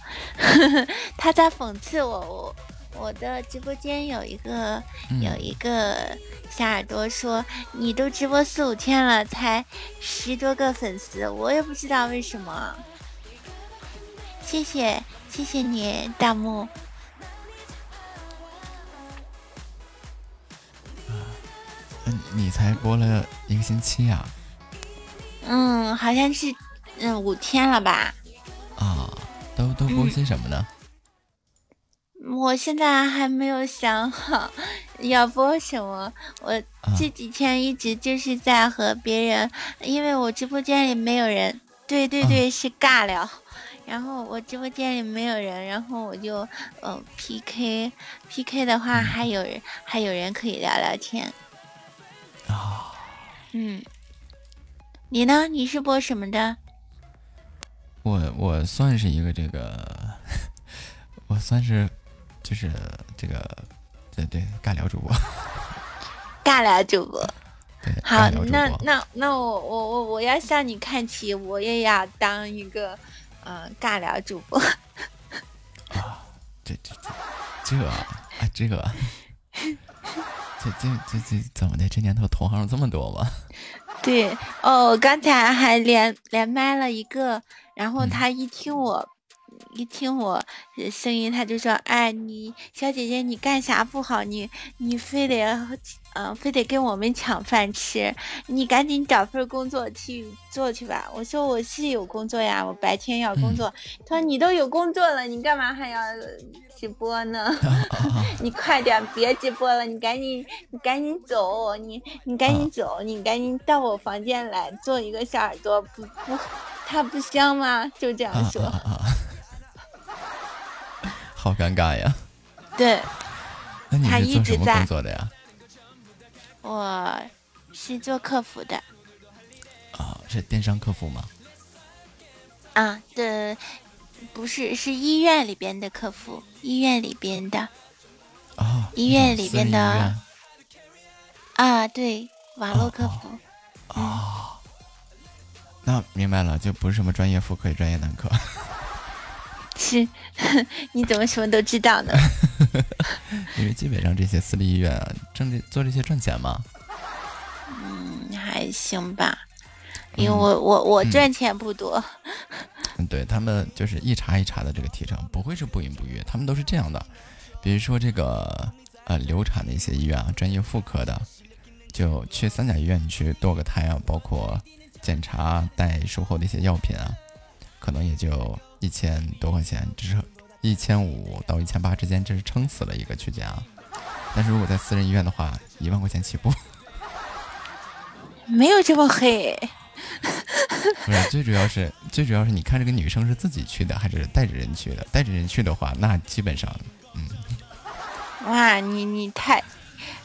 他在讽刺我。我我的直播间有一个、嗯有一个小耳朵说，你都直播四五天了，才十多个粉丝，我也不知道为什么。谢谢谢谢你，大木。嗯，你才播了一个星期呀、嗯，好像是嗯五天了吧。啊？都都播些什么呢？我现在还没有想好要播什么。我这几天一直就是在和别人，因为我直播间里没有人，对对对，是尬聊。然后我直播间里没有人，然后我就呃 PK PK 的话，还有人还有人可以聊聊天。啊，嗯，你呢？你是播什么的？我我算是一个这个，我算是就是这个，对对，尬聊主播。尬聊主播。对，好那。那那我我我我要向你看齐，我也要当一个呃尬聊主播。这这这这啊这个，这这这这怎么的？这年头同行这么多吗？对哦，我刚才还连连麦了一个，然后他一听我、一听我的声音，他就说：“哎，你小姐姐你干啥不好？你你非得嗯、呃非得跟我们抢饭吃，你赶紧找份工作去做去吧。”我说：“我是有工作呀，我白天要工作。他说：“你都有工作了，你干嘛还要直播呢？你快点别直播了，你赶紧你赶紧走，你你赶紧走，你赶紧到我房间来做一个小耳朵，不不，它不香吗？就这样啊说。好尴尬呀！对，那你是做什么工作的呀？我是做客服的啊，是电商客服吗？啊，对不是是医院里边的客服，医院里边的啊，医院里边的啊，对，网络客服。啊，那明白了，就不是什么专业妇科，也专业男科。是，你怎么什么都知道呢？因为基本上这些私立医院啊，挣这做这些赚钱嘛。嗯，还行吧，因为我我我嗯赚钱不多。嗯，对他们就是一茬一茬的这个提成，不会是不孕不育，他们都是这样的。比如说这个呃流产的一些医院啊，专业妇科的，就去三甲医院去堕个胎啊，包括检查带术后的一些药品啊，可能也就一千多块钱，这是一千五到一千八之间，这是撑死了一个区间啊。但是如果在私人医院的话，一万块钱起步。没有这么黑，不是，最主要是最主要是你看这个女生是自己去的还是带着人去的？带着人去的话，那基本上，嗯，哇，你你太，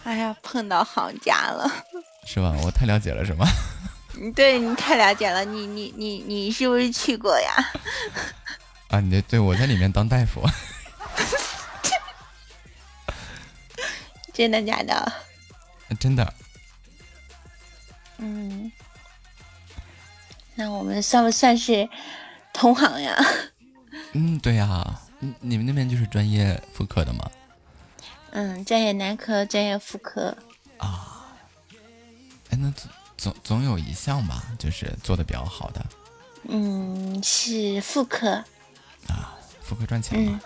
哎呀，碰到行家了。是吧？我太了解了，是吗？你对你太了解了，你你你你是不是去过呀？啊，你对我在里面当大夫，真的假的？真的。嗯，那我们算不算是同行呀？嗯，对呀、嗯你们那边就是专业妇科的吗？嗯，专业男科，专业妇科。啊哎，那总总总有一项吧，就是做的比较好的，嗯，是妇科。啊妇科赚钱嘛。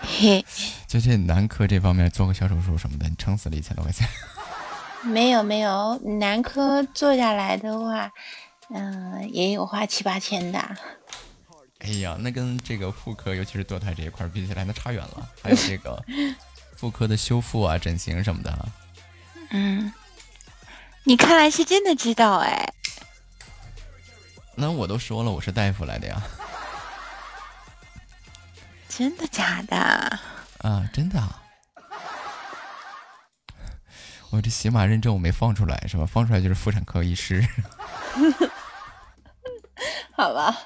嘿，就这男科这方面做个小手术什么的，你撑死了一千多块钱。没有没有，男科做下来的话，嗯、也有花七八千的。哎呀，那跟这个妇科，尤其是堕胎这一块儿比起来，那差远了。还有这个 妇科的修复啊、整形什么的，嗯，你看来是真的知道哎。那我都说了，我是大夫来的呀。真的假的？啊，真的啊。我这喜马认证我没放出来是吧？放出来就是妇产科医师。好吧，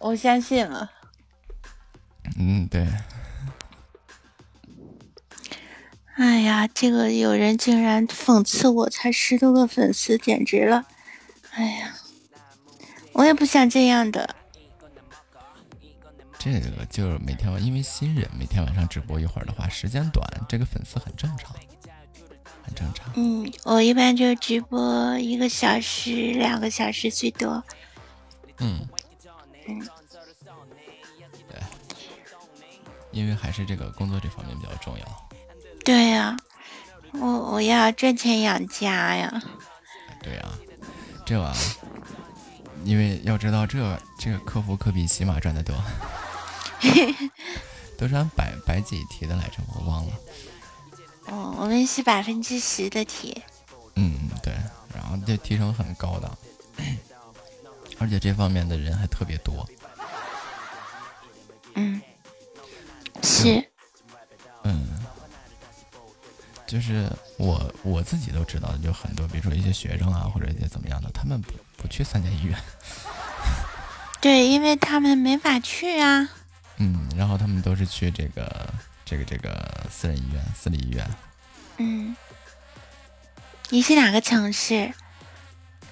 我相信了。嗯，对。呀，这个有人竟然讽刺我才十多个粉丝，简直了！哎呀，我也不想这样的。这个就是每天晚，因为新人每天晚上直播一会儿的话，时间短，这个粉丝很正常，很正常。嗯，我一般就直播一个小时、两个小时最多。嗯，嗯，对，因为还是这个工作这方面比较重要。对呀、我我要赚钱养家呀。对呀、这玩意儿，因为要知道这这个客服可比喜马赚的多，都是按百百几提的来着，我忘了。哦，我们是百分之十的提。嗯，对，然后这提成很高的，而且这方面的人还特别多。嗯，是。嗯，就是我我自己都知道的，就很多，比如说一些学生啊，或者一些怎么样的，他们不不去三甲医院，对，因为他们没法去啊。嗯，然后他们都是去这个这个这个私人医院、私立医院。嗯，你是哪个城市？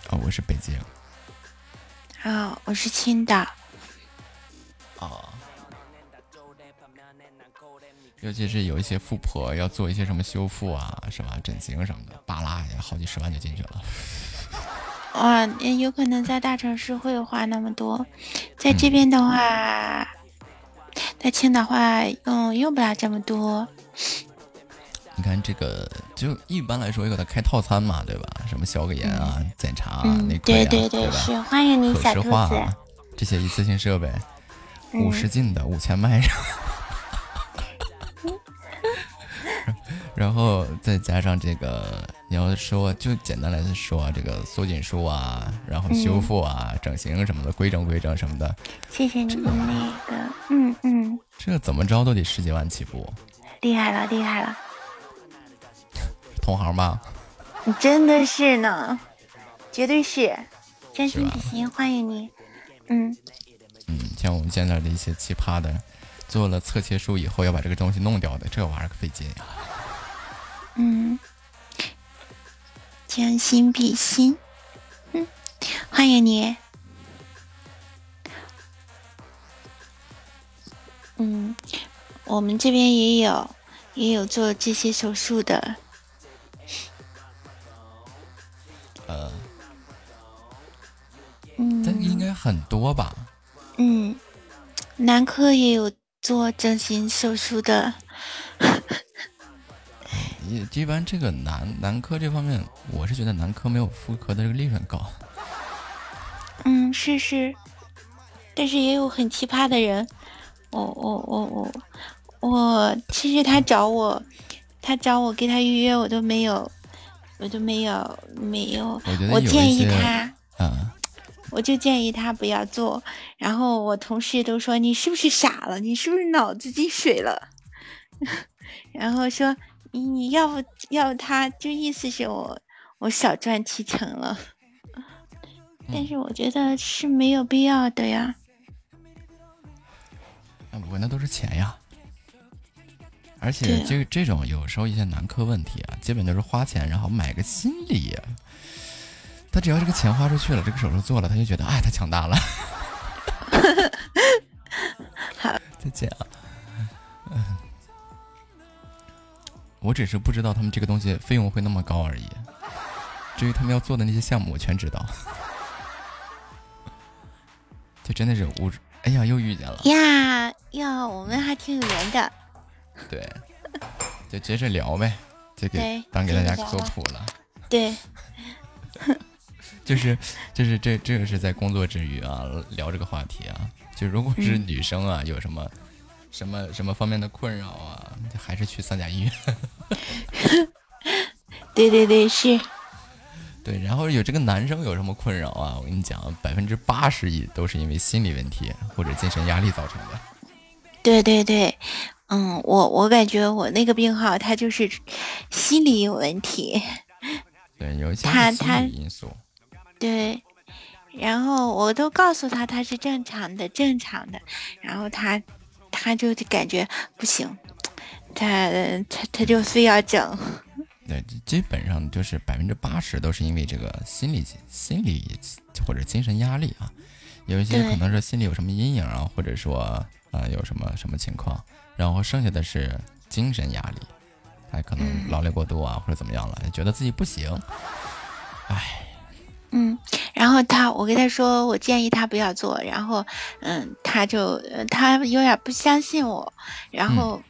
哦、我是北京。哦，我是青岛。哦。尤其是有一些富婆要做一些什么修复啊，是吧？整形什么的，巴拉呀，好几十万就进去了。哇，有可能在大城市会花那么多，在这边的话，在青岛话用用不了这么多。你看这个，就一般来说有的开套餐嘛，对吧？什么消个炎啊、检查啊、嗯内科呀，对对对吧？是欢迎你小兔子化啊这些一次性设备，嗯五十进的、五千迈，然后再加上这个，你要说就简单来说，这个缩紧术啊，然后修嗯复啊、整形什么的，规整规整什么的，谢谢你的那个，嗯嗯，这怎么着都得十几万起步，厉害了厉害了，同行吧？你真的是呢，绝对是，真心比心，欢迎你。嗯，嗯，像我们见到的一些奇葩的，做了侧切术以后要把这个东西弄掉的，这玩意儿可费劲呀。嗯，将心比心，嗯，欢迎你。嗯，我们这边也有也有做这些手术的，呃，嗯，但应该很多吧？嗯，男科也有做整形手术的，一一般这个男男科这方面，我是觉得男科没有妇科的这个利润高。嗯，是是，但是也有很奇葩的人，我我我我我，其实他找我，他找我给他预约，我都没有，我都没有没有，我建议他，嗯，我就建议他不要做，然后我同事都说你是不是傻了，你是不是脑子进水了，然后说你你要不要他，就意思是我我少赚提成了。但是我觉得是没有必要的呀。啊不过那都是钱呀。而且这这种有时候一些男科问题啊，基本都是花钱然后买个心理。他只要这个钱花出去了，这个手术做了，他就觉得哎，他强大了。好再见啊。我只是不知道他们这个东西费用会那么高而已。至于他们要做的那些项目，我全知道。就真的是无，哎呀，又遇见了。呀呀，我们还挺有缘的。对，就接着聊呗，就给对当给大家科普了。对，就是就是这这个是在工作之余啊聊这个话题啊，就如果是嗯女生啊，有什么什么什么方面的困扰啊，还是去三甲医院。对对对，是。对，然后有这个男生有什么困扰啊？我跟你讲，百分之八十以都是因为心理问题或者精神压力造成的。对对对，嗯，我我感觉我那个病号他就是心理有问题，对，有一些是他他心理因素。对，然后我都告诉他他是正常的正常的，然后他他就感觉不行，他他他就非要整，对，基本上就是百分之八十都是因为这个心理心理或者精神压力啊，有一些可能是心里有什么阴影啊，或者说啊、呃有什么什么情况，然后剩下的是精神压力，他可能嗯。劳累过度啊，或者怎么样了，觉得自己不行，嗯，然后他我跟他说我建议他不要做，然后嗯他就呃他有点不相信我，然后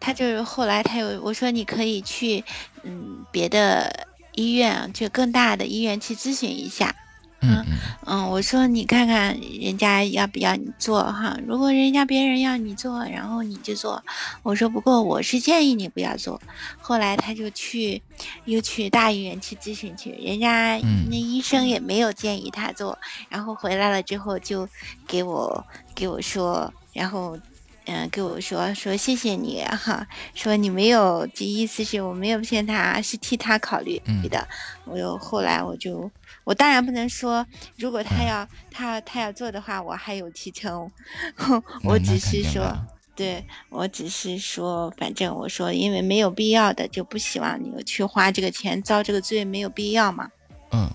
他就是后来他有我说你可以去嗯别的医院，就更大的医院去咨询一下。嗯我说你看看人家要不要你做哈，如果人家别人要你做，然后你就做。我说不过我是建议你不要做。后来他就去又去大医院去咨询去，人家嗯那医生也没有建议他做，然后回来了之后就给我给我说，然后。嗯，给我说说谢谢你哈，说你没有，这意思是我没有骗他，是替他考虑嗯的。我又后来我就，我当然不能说，如果他嗯要、他他要做的话，我还有提成。那我只是说，对我只是说，反正我说，因为没有必要的，就不希望你去花这个钱遭这个罪，没有必要嘛。嗯，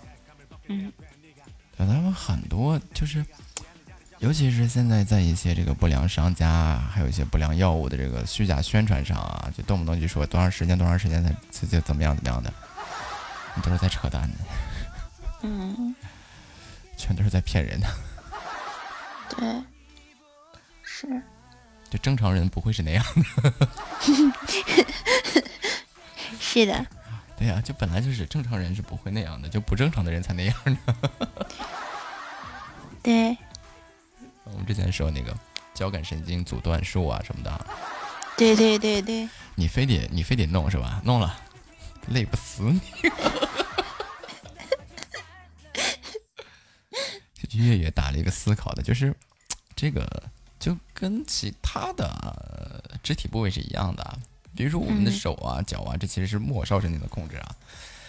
嗯，对，他们很多就是，尤其是现在在一些这个不良商家啊，还有一些不良药物的这个虚假宣传上啊，就动不动就说多长时间多长时间才才才怎么样怎么样的，你都是在扯淡的，嗯，全都是在骗人的。对，是，就正常人不会是那样的。是的，对呀、就本来就是正常人是不会那样的，就不正常的人才那样的。对，我们之前说那个交感神经阻断术啊什么的，对对对对，你非得你非得弄是吧？弄了，累不死你。就月月打了一个思考的，就是这个就跟其他的呃肢体部位是一样的啊，比如说我们的嗯手啊、脚啊，这其实是末梢神经的控制啊，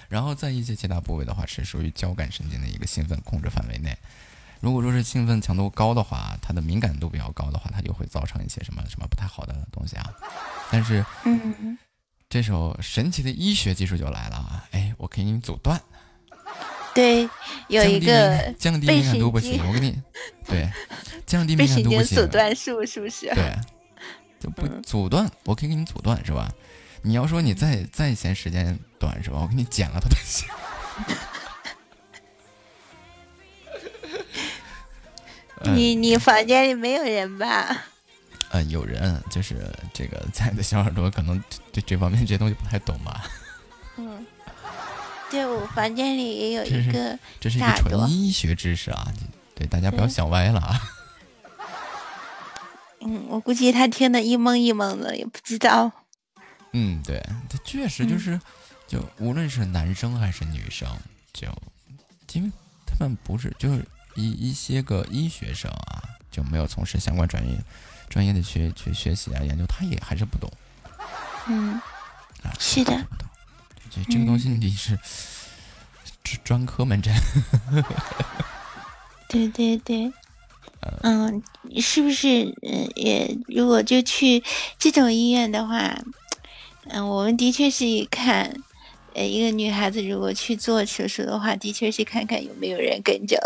然后在一些其他部位的话是属于交感神经的一个兴奋控制范围内。如果说是兴奋强度高的话，它的敏感度比较高的话，它就会造成一些什么什么不太好的东西啊。但是嗯，这时候神奇的医学技术就来了啊！哎，我可以给你阻断，对，有一个降低背敏感度不行，我给你对降低被敏感度不 行，阻断术是不是？对，就不嗯阻断，我可以给你阻断是吧？你要说你再再嫌时间短是吧？我给你剪了它都行。呃 你你房间里没有人吧？呃，有人就是这个在的小耳朵可能对这方面这些东西不太懂吧？嗯，对我房间里也有一个这是一个纯医学知识啊，对大家不要想歪了啊。嗯，我估计他听得一懵一懵的，也不知道。嗯，对，他确实就嗯是，就无论是男生还是女生，就因为他们不是就是一一些个医学生啊，就没有从事相关专业专业的去去学习啊研究，他也还是不懂嗯，啊。是的，这这个东西你是专专科门诊，对对对。嗯，是不是？嗯，也如果就去这种医院的话，嗯，我们的确是看，呃，一个女孩子如果去做手术的话，的确是看看有没有人跟着。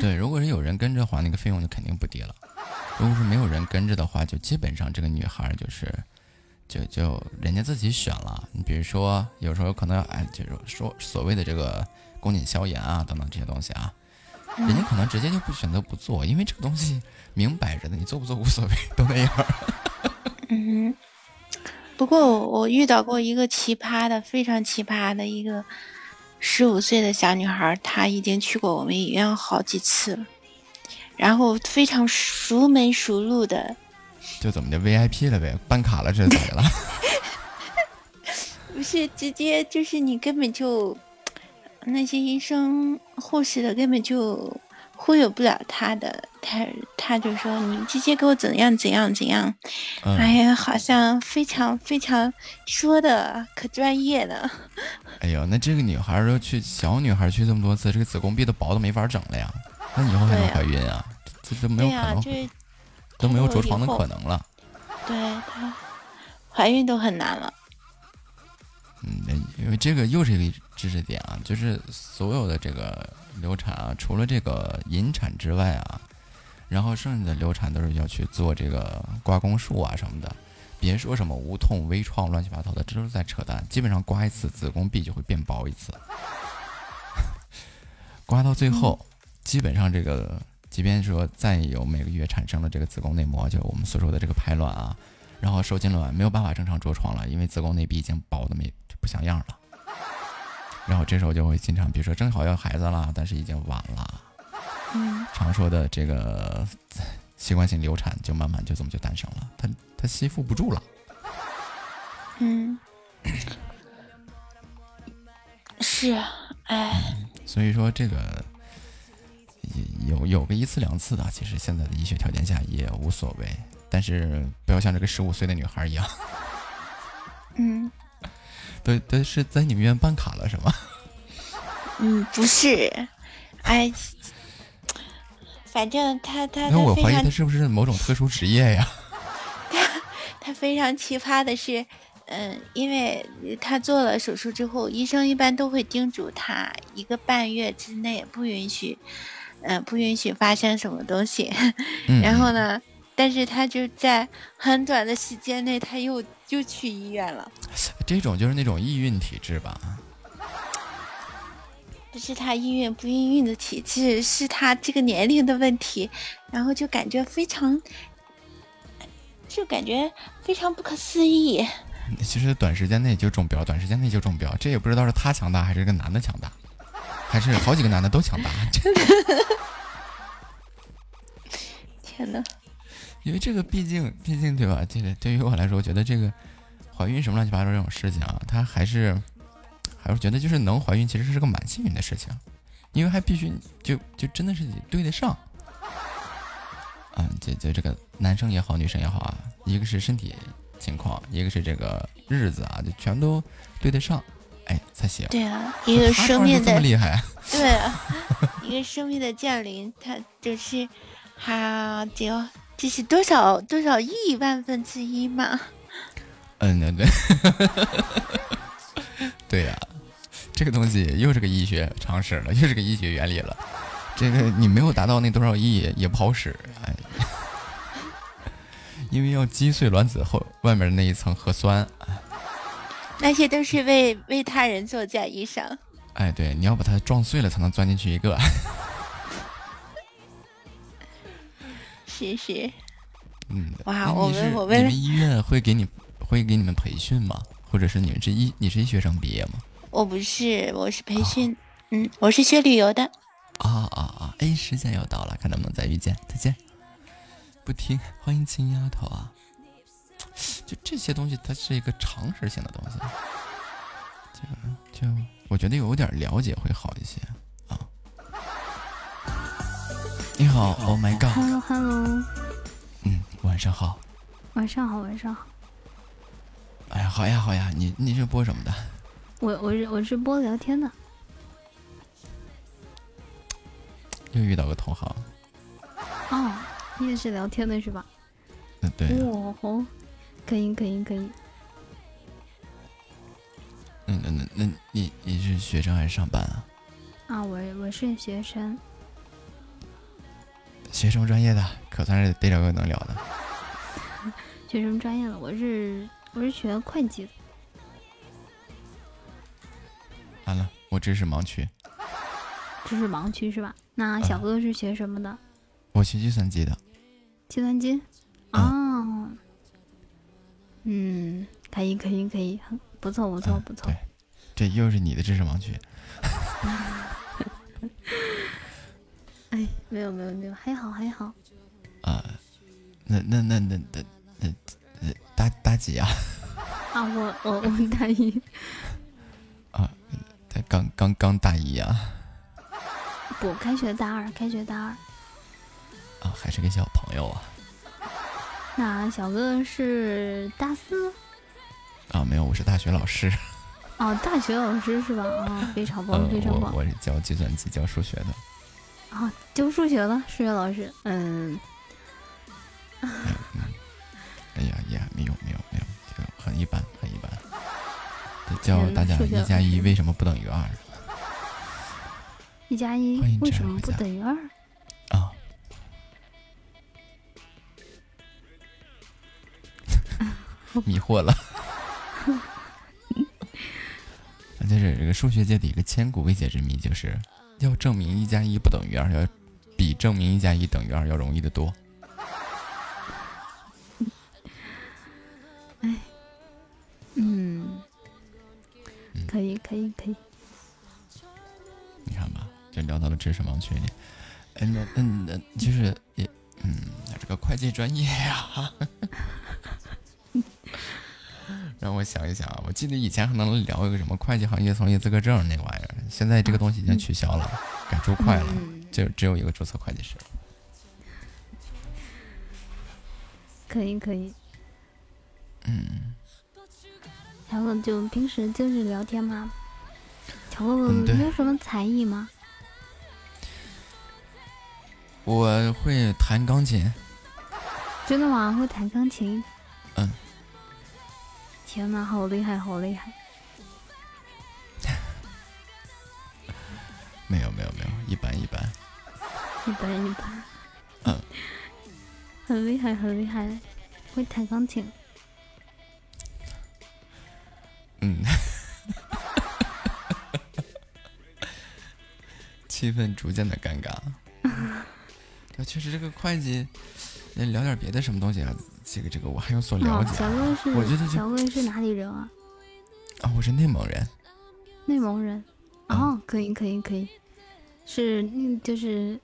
对，如果是有人跟着的话，那个费用就肯定不低了。如果是没有人跟着的话，就基本上这个女孩儿就是，就就人家自己选了。你比如说，有时候可能要哎，就是说所谓的这个宫颈消炎啊等等这些东西啊，人家可能直接就不选择不做，因为这个东西明摆着的，你做不做无所谓，都那样。嗯，不过我我遇到过一个奇葩的，非常奇葩的一个十五岁的小女孩，她已经去过我们医院好几次了，然后非常熟门熟路的，就怎么的 VIP 了呗，办卡了，这是咋的了？不 是直接就是你根本就那些医生护士的根本就忽悠不了她的，她她就说你直接给我怎样怎样怎样，嗯哎呀，好像非常非常说的可专业了。哎呦，那这个女孩儿都去小女孩儿去这么多次，这个子宫壁都薄的没法整了呀。那以后还能怀孕啊？这这都没有可能，就是都没有着床的可能了。对她怀孕都很难了。嗯，因为这个又是一个知识点啊，就是所有的这个流产啊，除了这个引产之外啊，然后剩下的流产都是要去做这个刮宫术啊什么的。别说什么无痛微创乱七八糟的，这都是在扯淡。基本上刮一次子宫壁就会变薄一次，刮到最后，基本上这个，即便说再有每个月产生了这个子宫内膜，就我们所说的这个排卵啊，然后受精卵没有办法正常着床了，因为子宫内壁已经薄的没就不像样了。然后这时候就会经常，比如说正好要孩子了，但是已经晚了。嗯，常说的这个习惯性流产，就慢慢就这么就诞生了，它它吸附不住了。嗯，是啊，哎，所以说这个有有个一次两次的，其实现在的医学条件下也无所谓，但是不要像这个十五岁的女孩一样，嗯都都是在你们医院办卡了是吗？嗯，不是，哎，反正他他那我怀疑他是不是某种特殊职业呀？他非常奇葩的是，嗯，因为他做了手术之后，医生一般都会叮嘱他一个半月之内不允许，嗯、不允许发生什么东西。嗯 然后呢，但是他就在很短的时间内，他又又去医院了。这种就是那种易孕体质吧？不是他孕孕不孕孕的体质，是他这个年龄的问题，然后就感觉非常，就感觉非常不可思议。其实短时间内就中标，短时间内就中标，这也不知道是他强大还是这个男的强大，还是好几个男的都强大。这天呐，因为这个毕竟毕竟对吧？这个对于我来说，我觉得这个怀孕什么乱七八糟这种事情啊，它还是还是觉得就是能怀孕其实是个蛮幸运的事情，因为还必须就就真的是得对得上。啊，这这这个男生也好，女生也好啊，一个是身体情况，一个是这个日子啊，就全都对得上，哎才行。对啊，一个生命的 对啊，一个生命的降临，它就是，哈，就这是多少多少亿万分之一嘛？嗯，对对，对呀、这个东西又是个医学常识了，又是个医学原理了。这个你没有达到那多少亿也不好使，哎，因为要击碎卵子后外面的那一层核酸，那些都是为为他人做嫁衣裳。哎，对，你要把它撞碎了才能钻进去一个。是是，嗯，哇我们我们你们医院会给你会给你们培训吗？或者是你们是医你是医学生毕业吗？我不是，我是培训，嗯，我是学旅游的。啊啊啊！哎，时间又到了，看能不能再遇见。再见。不听，欢迎青丫头啊！就这些东西，它是一个常识性的东西，就就我觉得有点了解会好一些啊。你好，Oh my god！Hello Hello，嗯，晚上好。晚上好晚上好，哎呀，好呀好呀，你你是播什么的？我我是我是播聊天的，又遇到个同行。哦，你也是聊天的是吧？嗯，对。哦吼，可以可以可以，嗯，那那那你你是学生还是上班啊？啊，我我是学生，学什么专业的？可算是逮着个能聊的。学什么专业的？我是我是学会计的。完了，我知识盲区。知识盲区是吧？那小哥是学什么的？我学计算机的。计算机？哦。嗯，可以可以可以，不错不错不错。对，这又是你的知识盲区。哎，没有没有没有，还好还好。啊，那那那那那那那大大几啊？啊，我我我大一。啊，才刚刚刚大一啊。不，开学大二，开学大二。啊，还是个小朋友啊。那小哥是大四？啊，没有，我是大学老师。哦，大学老师是吧？啊，非常棒，非常棒。我是教计算机、教数学的。啊，教数学的数学老师，嗯。哎呀呀，没有没有没有，这个很一般，很一般。教大家一加一为什么不等于二？一加一为什么不等于二？迷惑了。就是这个数学界的一个千古未解之谜，就是要证明一加一不等于二，要比证明一加一等于二要容易的多。哎，嗯，可以，可以，可以。你看吧，就聊到了知识盲区里。嗯，那，嗯，那就是也，嗯，这个会计专业呀。让我想一想啊，我记得以前还能聊一个什么会计行业从业资格证那玩意儿，现在这个东西已经取消了，改注会了，就只有一个注册会计师。可以可以。嗯。小哥就平时就是聊天吗？小哥哥你有什么才艺吗？我会弹钢琴。真的吗？会弹钢琴？嗯。天呐，好厉害，好厉害！没有，没有，没有，一般，一般，一般，一般。嗯，很厉害，很厉害，会弹钢琴。嗯，气氛逐渐的尴尬。那确实，这个会计，聊点别的什么东西啊？这个这个我还有所了解。小哥是，我觉得小哥是哪里人啊？啊，我是内蒙人。内蒙人，哦，可以可以可以，是嗯就是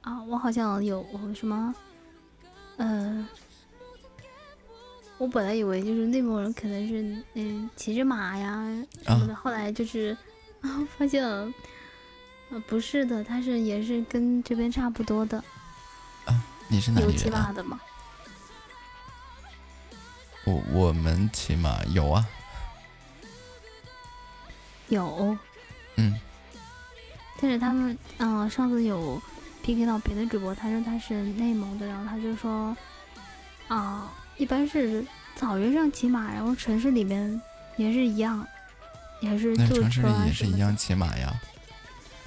啊，我好像有什么，呃，我本来以为就是内蒙人可能是嗯骑着马呀什么的，后来就是啊 发现呃不是的，他是也是跟这边差不多的。啊，你是哪里人？有骑马的吗？我我们骑马有啊，有，嗯，但是他们，嗯，上次有 PK 到别的主播，他说他是内蒙的，然后他就说，啊，一般是草原上骑马，然后城市里面也是一样，也是坐车啊也是一样骑马呀，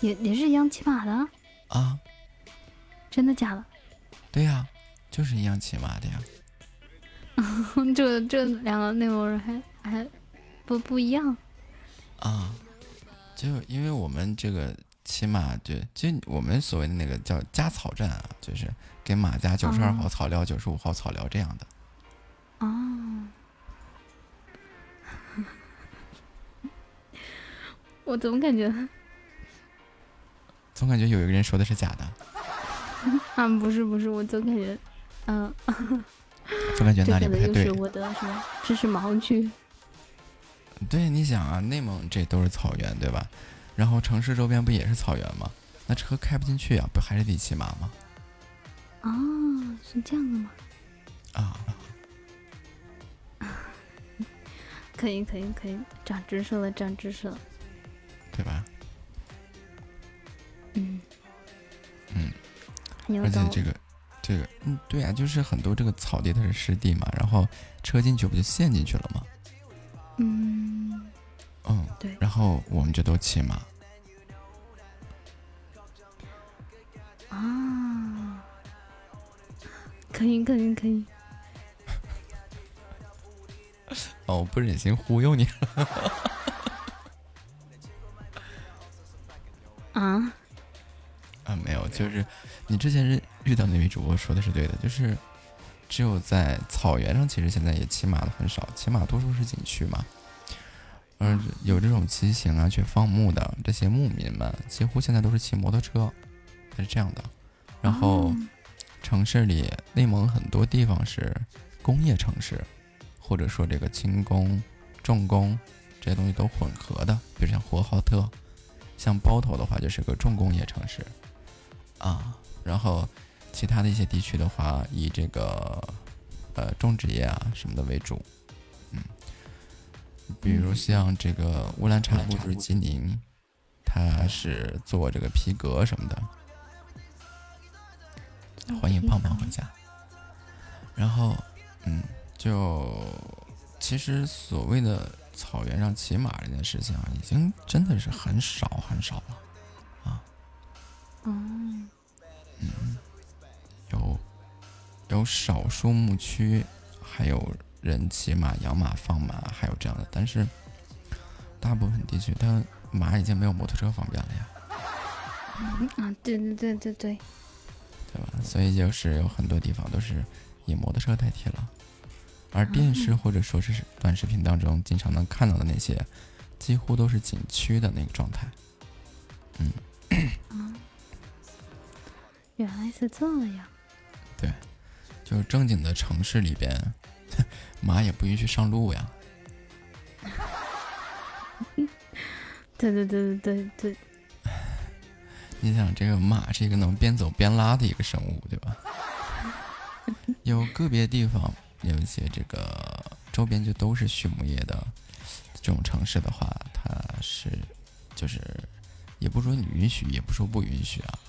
也也是一样骑马的啊，真的假的？对呀，就是一样骑马的呀。这这两个内蒙人还还不不一样啊！就因为我们这个骑马，就就我们所谓的那个叫加草站啊，就是给马加九十二号草料、九十五号草料这样的。哦，我怎么感觉？总感觉有一个人说的是假的。啊，不是不是，我总感觉，嗯。总感觉哪里不太对。是我的什么知识盲区？对，你想啊，内蒙这都是草原，对吧？然后城市周边不也是草原吗？那车开不进去啊，不还是得骑马吗？哦，是这样的吗？啊，可以可以可以，长知识了，长知识了，对吧？嗯嗯，而且这个。这个嗯，对啊，就是很多这个草地它是湿地嘛，然后车进去不就陷进去了吗？嗯，嗯，对。然后我们就都骑马。啊，可以可以可以。哦，我不忍心忽悠你了。就是你之前是遇到那位主播说的是对的，就是只有在草原上，其实现在也骑马的很少，骑马多数是景区嘛。而有这种骑行啊，去放牧的这些牧民们，几乎现在都是骑摩托车，它是这样的。然后城市里，内蒙很多地方是工业城市，或者说这个轻工、重工这些东西都混合的，比如像呼和浩特，像包头的话就是个重工业城市啊。然后其他的一些地区的话，以这个呃种植业啊什么的为主，嗯，比如像这个乌兰察布就是吉宁，它是做这个皮革什么的。欢迎胖胖回家。然后，嗯，就其实所谓的草原上骑马这件事情啊，已经真的是很少很少了，有有少数牧区还有人骑马、养马、放马，还有这样的，但是大部分地区它马已经没有摩托车方便了呀。啊，对对对对对。对吧？所以就是有很多地方都是以摩托车代替了，而电视或者说是短视频当中经常能看到的那些，几乎都是景区的那个状态。嗯，原来是这样。对，就是正经的城市里边，马也不允许上路呀。对对对对对对。你想，这个马是一个能边走边拉的一个生物，对吧？有个别地方有一些这个周边就都是畜牧业的这种城市的话，它是就是也不说你允许，也不说不允许啊。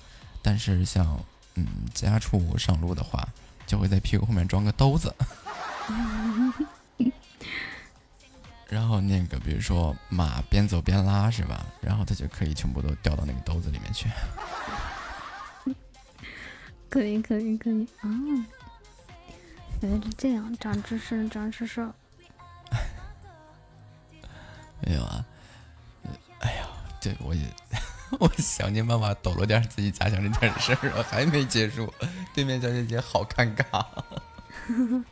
但是像嗯家畜上路的话，就会在屁股后面装个兜子。然后那个，比如说马边走边拉是吧？然后它就可以全部都掉到那个兜子里面去。可以可以可以啊！原来是这样，长知识长知识。没有啊，哎呀，对我也 我想尽办法抖了点自己家乡这件事儿，还没结束。对面小姐姐好尴尬。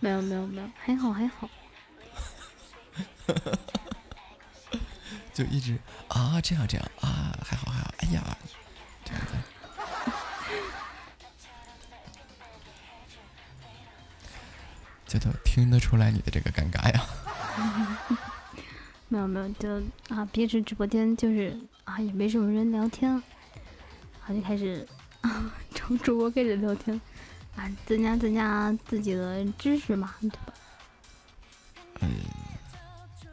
没有没有没有，还好还好。就一直啊，这样这样啊，还好还好，哎呀，这样子，这都听得出来你的这个尴尬呀。没有没有，就啊，平时直播间就是啊，也没什么人聊天，啊，就开始啊，从主播开始聊天，啊，增加增加自己的知识嘛，对吧？嗯。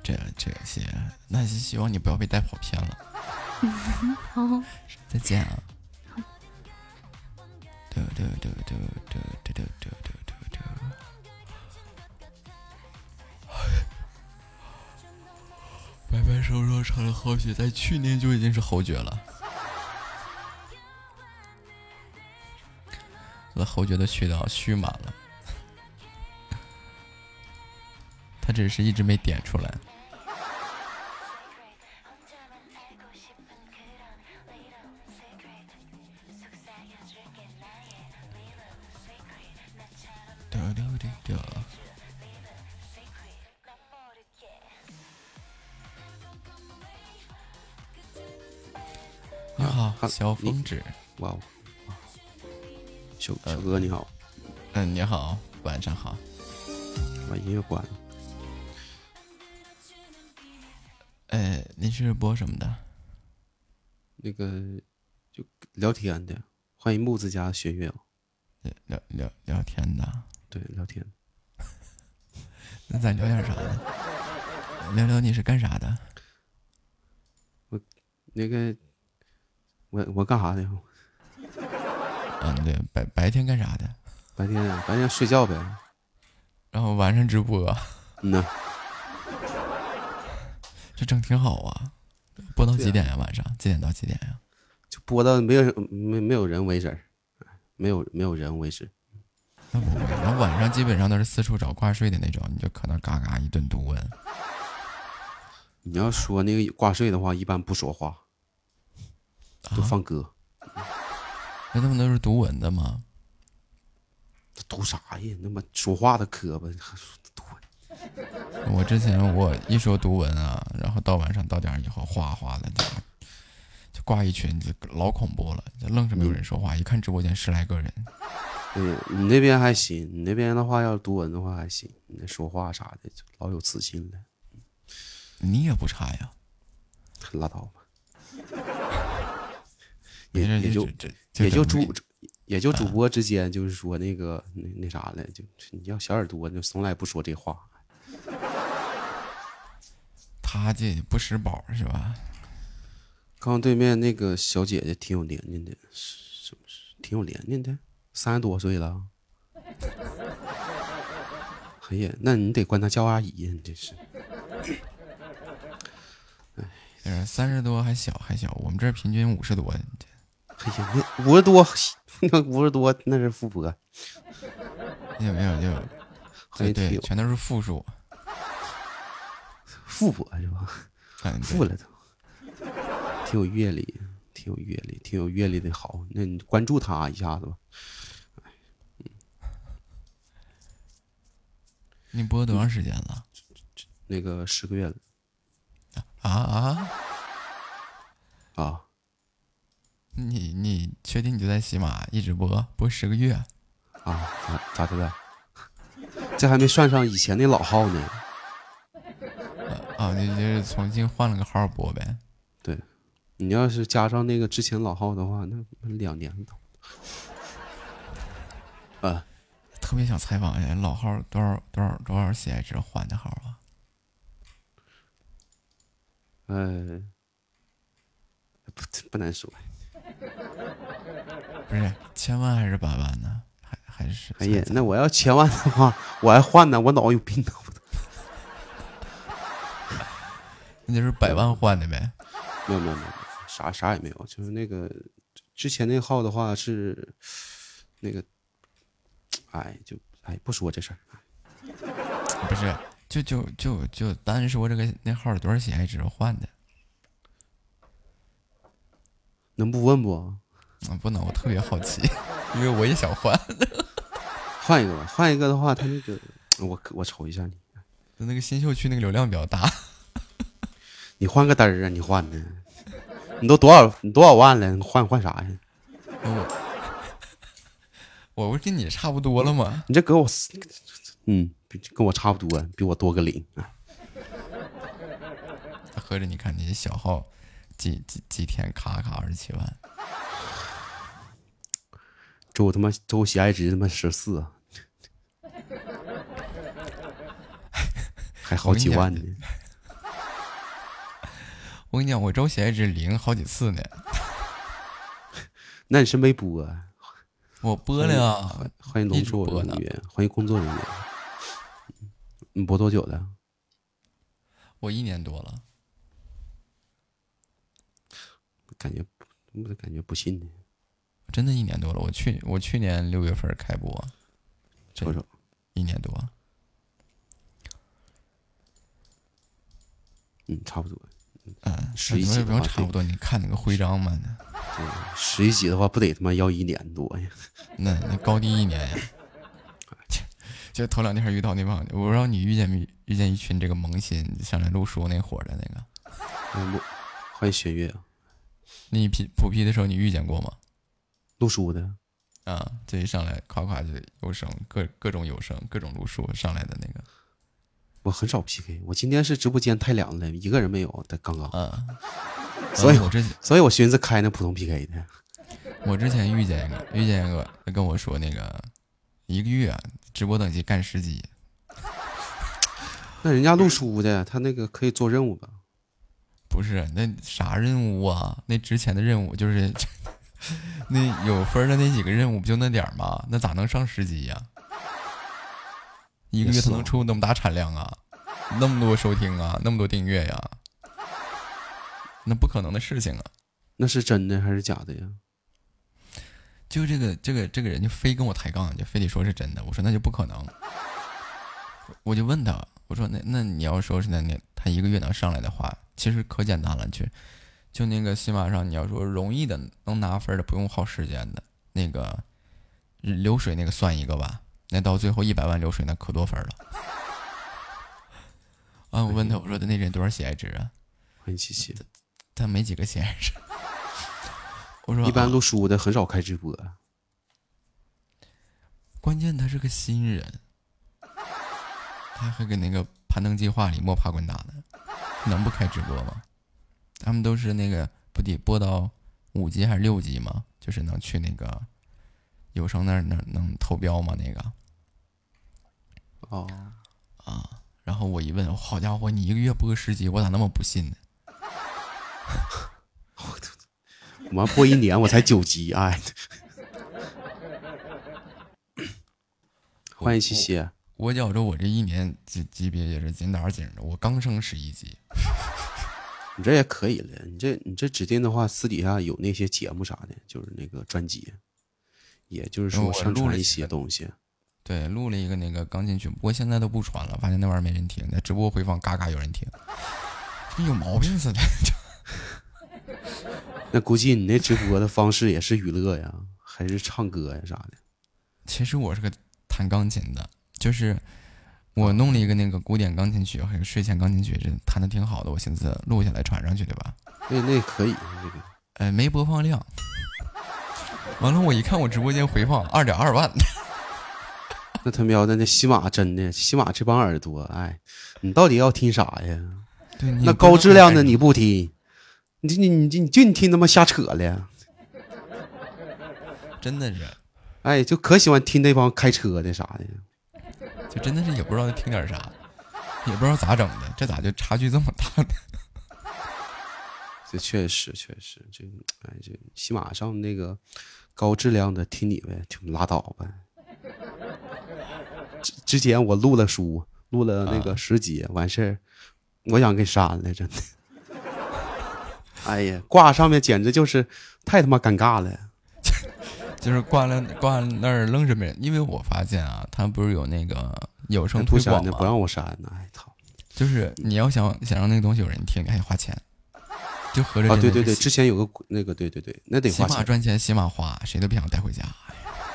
这这些，那希望你不要被带跑偏了。好，再见啊！嘟嘟嘟嘟嘟嘟嘟嘟什么时候成了好血，在去年就已经是侯爵了。那侯爵的渠道蓄满了，他只是一直没点出来。好，小风纸。哇哦，小小哥你好。嗯，你好，晚上好。把音乐关了。呃，你是播什么的？那个就聊天的，欢迎木子家学月。聊聊聊天的，对，聊天。那咱聊点啥呢？聊聊你是干啥的？我那个，我我干啥的？嗯，对，白白天干啥的？白天白天睡觉呗，然后晚上直播。嗯呐，这整挺好啊！播到几点呀？晚上几点到几点呀？就播到没有没没有人为止，没有没有人为止。那不会，那晚上基本上都是四处找挂睡的那种，你就可能嘎嘎一顿毒问。你要说那个挂睡的话，一般不说话，都放歌。那他们都是读文的吗？读啥呀？那么说话的磕巴，还说读文。我之前我一说读文啊，然后到晚上到点以后，哗哗的就就挂一群，就老恐怖了，就愣是没有人说话。一看直播间十来个人，嗯，你那边还行，你那边的话要是读文的话还行，你那说话啥的就老有磁性了。你也不差呀，拉倒吧。也也就这这也就主也就主播之间，就是说那个那那啥了，就你要小耳朵，就从来不说这话。他这不识宝是吧？刚对面那个小姐姐挺有年龄的，是不是挺有年龄的？三十多岁了。哎呀，那你得管她叫阿姨呀，你这是。哎，三十多还小还小，我们这儿平均五十多。五十多，那五十多那是富婆。没有没有就，对对，还挺有全都是负数。富婆是吧？嗯，富了都，挺有阅历，挺有阅历，挺有阅历的好。那你关注他一下子吧。你播多长时间了？那个十个月了啊啊！啊！你你确定你就在喜马一直播播十个月？啊，咋咋的了？这还没算上以前那老号呢。啊，你就是重新换了个号播呗？对，你要是加上那个之前老号的话，那那两年了。啊，特别想采访一下老号多少多少多少喜爱值换的号啊？呃，不不难说。不是千万还是百万呢？还还是？哎呀，那我要千万的话，我还换呢，我脑有病呢。那就是百万换的呗？没有没有没有，啥啥也没有，就是那个之前那号的话是那个，哎，就哎不说这事儿。不是，就就就就单说这个那号多少喜爱值换的？能不问不？啊，不能，我特别好奇，因为我也想换。换一个吧，换一个的话，他那个我我瞅一下你，那个新秀区那个流量比较大。你换个嘚儿啊！你换的，你都多少你多少万了？你换换啥呀？我我不是跟你差不多了吗？你这给我，嗯，比跟我差不多，比我多个零啊。合着你看你小号几几几天卡卡二十七万，周他妈周喜爱值他妈十四，啊 还好几万呢。我跟你讲，我周喜爱值零好几次呢。那你是没播啊？我播了呀，欢迎农作人员，欢迎工作人员。你播多久了？我一年多了。感觉，我感觉不信呢。真的一年多了，我去我去年六月份开播，瞅瞅，一年多。嗯，差不多。嗯，十一那也不集的话用差不多，你看那个徽章嘛，十一级的话不得他妈要一年多呀？那那高低一年呀。就头两天遇到那帮，我不知道你遇见没遇见一群这个萌新上来录书那伙儿的那个。欢迎雪月啊！你批普 P 的时候你遇见过吗？录书的啊，这一上来夸夸就有声，各各种有声，各种录书上来的那个。我很少 PK，我今天是直播间太凉了，一个人没有。但刚刚，嗯，所以我之所以我寻思开那普通 PK 的。我之前遇见一个，遇见一个他跟我说那个一个月直播等级干十级，那人家录书的，他那个可以做任务吧？不是那啥任务啊？那之前的任务就是 那有分的那几个任务不就那点儿吗？那咋能上十级呀、一个月他能出那么大产量啊？那么多收听啊，那么多订阅呀？那不可能的事情啊！那是真的还是假的呀？就这个这个这个人就非跟我抬杠，就非得说是真的。我说那就不可能。我就问他，我说那那你要说是那那他一个月能上来的话，其实可简单了，就就那个喜马上你要说容易的能拿分的，不用耗时间的那个流水那个算一个吧，那到最后一百万流水那可多分了。啊，我问他，我说那人多少喜爱值啊？欢迎七七。他没几个喜爱值。我说一般啊录书的很少开直播，关键他是个新人，他还跟那个攀登计划里摸爬滚打的，能不开直播吗？他们都是那个不得播到五级还是六级吗？就是能去那个有声那儿能能投标吗？那个哦啊，然后我一问，好家伙，你一个月播个十集，我咋那么不信呢？我妈播一年我才九级，哎。欢迎七七，我觉着我这一年级级别也是紧打紧的，我刚升十一级。你这也可以了，你这你这指定的话，私底下有那些节目啥的，就是那个专辑，也就是说上传一些东西。对，录了一个那个钢琴曲，不过现在都不传了，发现那玩意儿没人听，那直播回放嘎嘎有人听，跟有毛病似的。那估计你那直播的方式也是娱乐呀，还是唱歌呀啥的？其实我是个弹钢琴的，就是我弄了一个那个古典钢琴曲，还有睡前钢琴曲，这弹的挺好的，我寻思录下来传上去，对吧？那那可以，那个呃，没播放量。完了，我一看我直播间回放二点二万，那他喵的那喜马真的，喜马这帮耳朵，哎，你到底要听啥呀？对，那高质量的你不听，你你你你就你听他妈瞎扯了，真的是，哎，就可喜欢听那帮开车的啥的。就真的是也不知道听点啥，也不知道咋整的，这咋就差距这么大呢？这确实确实，这哎这起码上那个高质量的听你呗，就拉倒呗。之之前我录了书，录了那个十集，完事儿，我想给删了，真的。哎呀，挂上面简直就是太他妈尴尬了。就是挂了挂那儿愣是没人，因为我发现啊，他不是有那个有声哎不删的，推广吗？不让我删呢，哎操！就是你要想想让那个东西有人听，你还得花钱，就合着啊，对对对，之前有个那个，对对对，那得花钱。马赚钱，起码花，谁都别想带回家。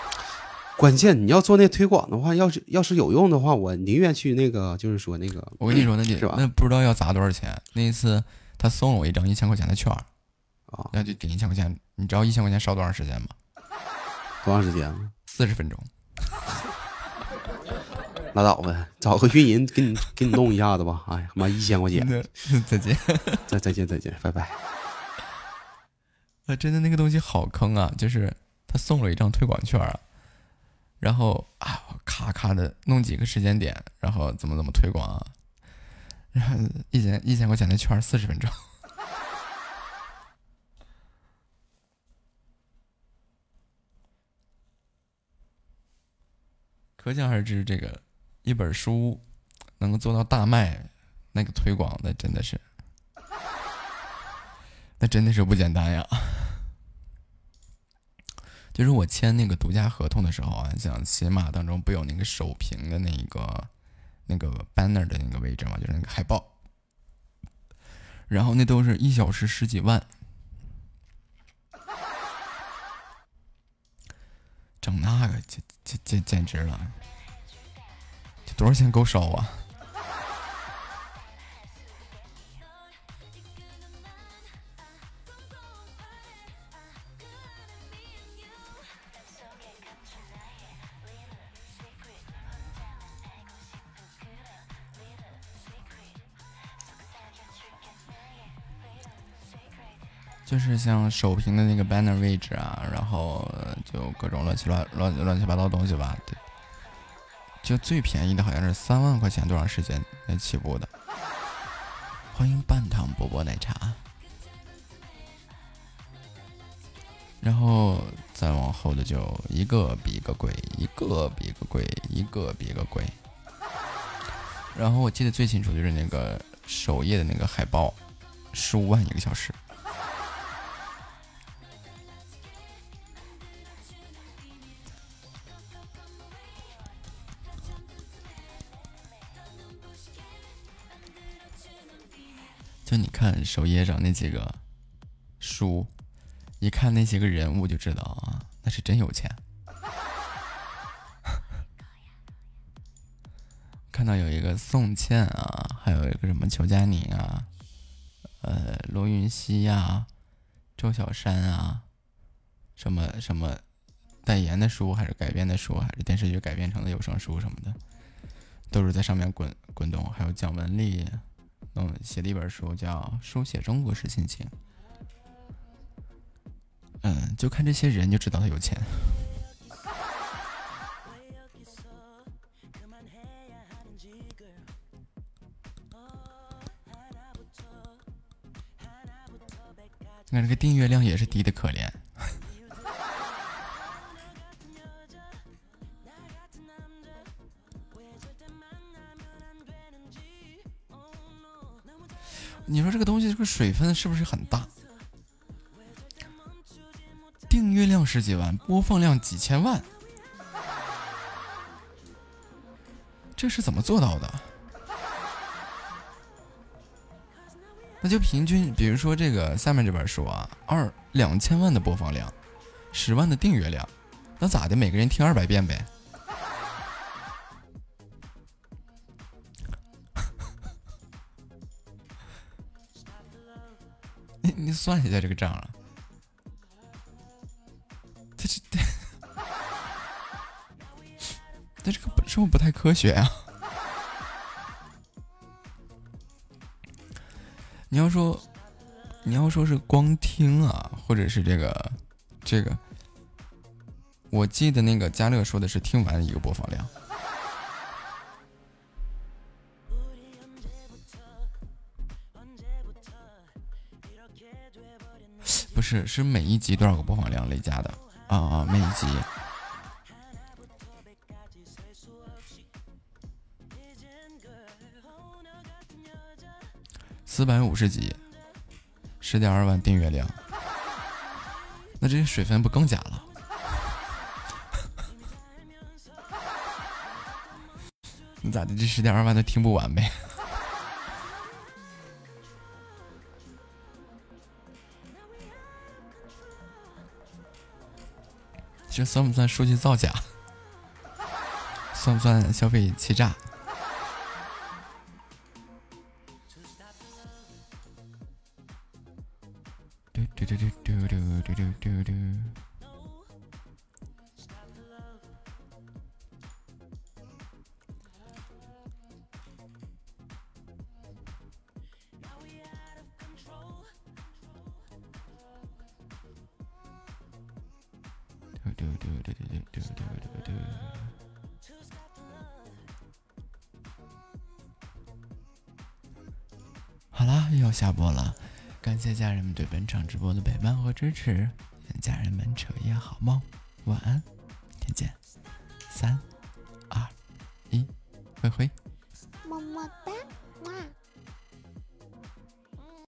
关键你要做那推广的话，要是要是有用的话，我宁愿去那个，就是说那个，我跟你说，那 得是吧？那不知道要砸多少钱。那一次他送了我一张一千块钱的券那就顶一千块钱。你知道一千块钱烧多长时间吗？多长时间呢？四十分钟。拉倒吧，找个运营给你给你弄一下子吧。哎呀妈，一千块钱，再见，再再见再见，拜拜。啊，真的那个东西好坑啊！就是他送了一张推广券啊，然后啊，咔咔的弄几个时间点，然后怎么怎么推广啊，然后一千一千块钱的券四十分钟，可想而知，这个一本书能够做到大卖，那个推广那真的是，那真的是不简单呀。就是我签那个独家合同的时候啊，像喜马当中不有那个首屏的那个那个 banner 的那个位置嘛，就是那个海报，然后那都是一小时十几万，整那个简简简简直了，这多少钱够烧啊？就是像首屏的那个 banner 位置啊，然后就各种乱七八乱乱七八糟东西吧。对，就最便宜的好像是三万块钱多长时间才起步的。欢迎半糖波波奶茶。然后再往后的就一个比一个贵，一个比一个贵，一个比一个贵。然后我记得最清楚就是那个首页的那个海报，十五万一个小时。就你看首页上那几个书，一看那些个人物就知道啊，那是真有钱。看到有一个宋茜啊，还有一个什么裘佳宁啊，呃，罗云熙呀、周小山啊，什么什么代言的书，还是改编的书，还是电视剧改编成的有声书什么的，都是在上面滚滚动。还有蒋雯丽，嗯，写的一本书叫《书写中国式亲情》。嗯，就看这些人就知道他有钱。你看这个订阅量也是低的可怜。你说这个东西这个水分是不是很大？订阅量十几万，播放量几千万，这是怎么做到的？那就平均，比如说这个下面这本书啊，二两千万的播放量，十万的订阅量，那咋的？每个人听二百遍呗？算一下这个账啊？他这 他，这这个是不是不太科学啊？你要说，你要说是光听啊，或者是这个这个，我记得那个嘉乐说的是听完一个播放量，是是每一集多少个播放量累加的啊啊，每一集。四百五十集，十点二万订阅量，那这些水分不更假了？你咋的？这十点二万都听不完呗？这算不算数据造假？算不算消费欺诈？对本场直播的陪伴和支持，愿家人们彻夜好梦，晚安，再见，三、二、一，挥挥。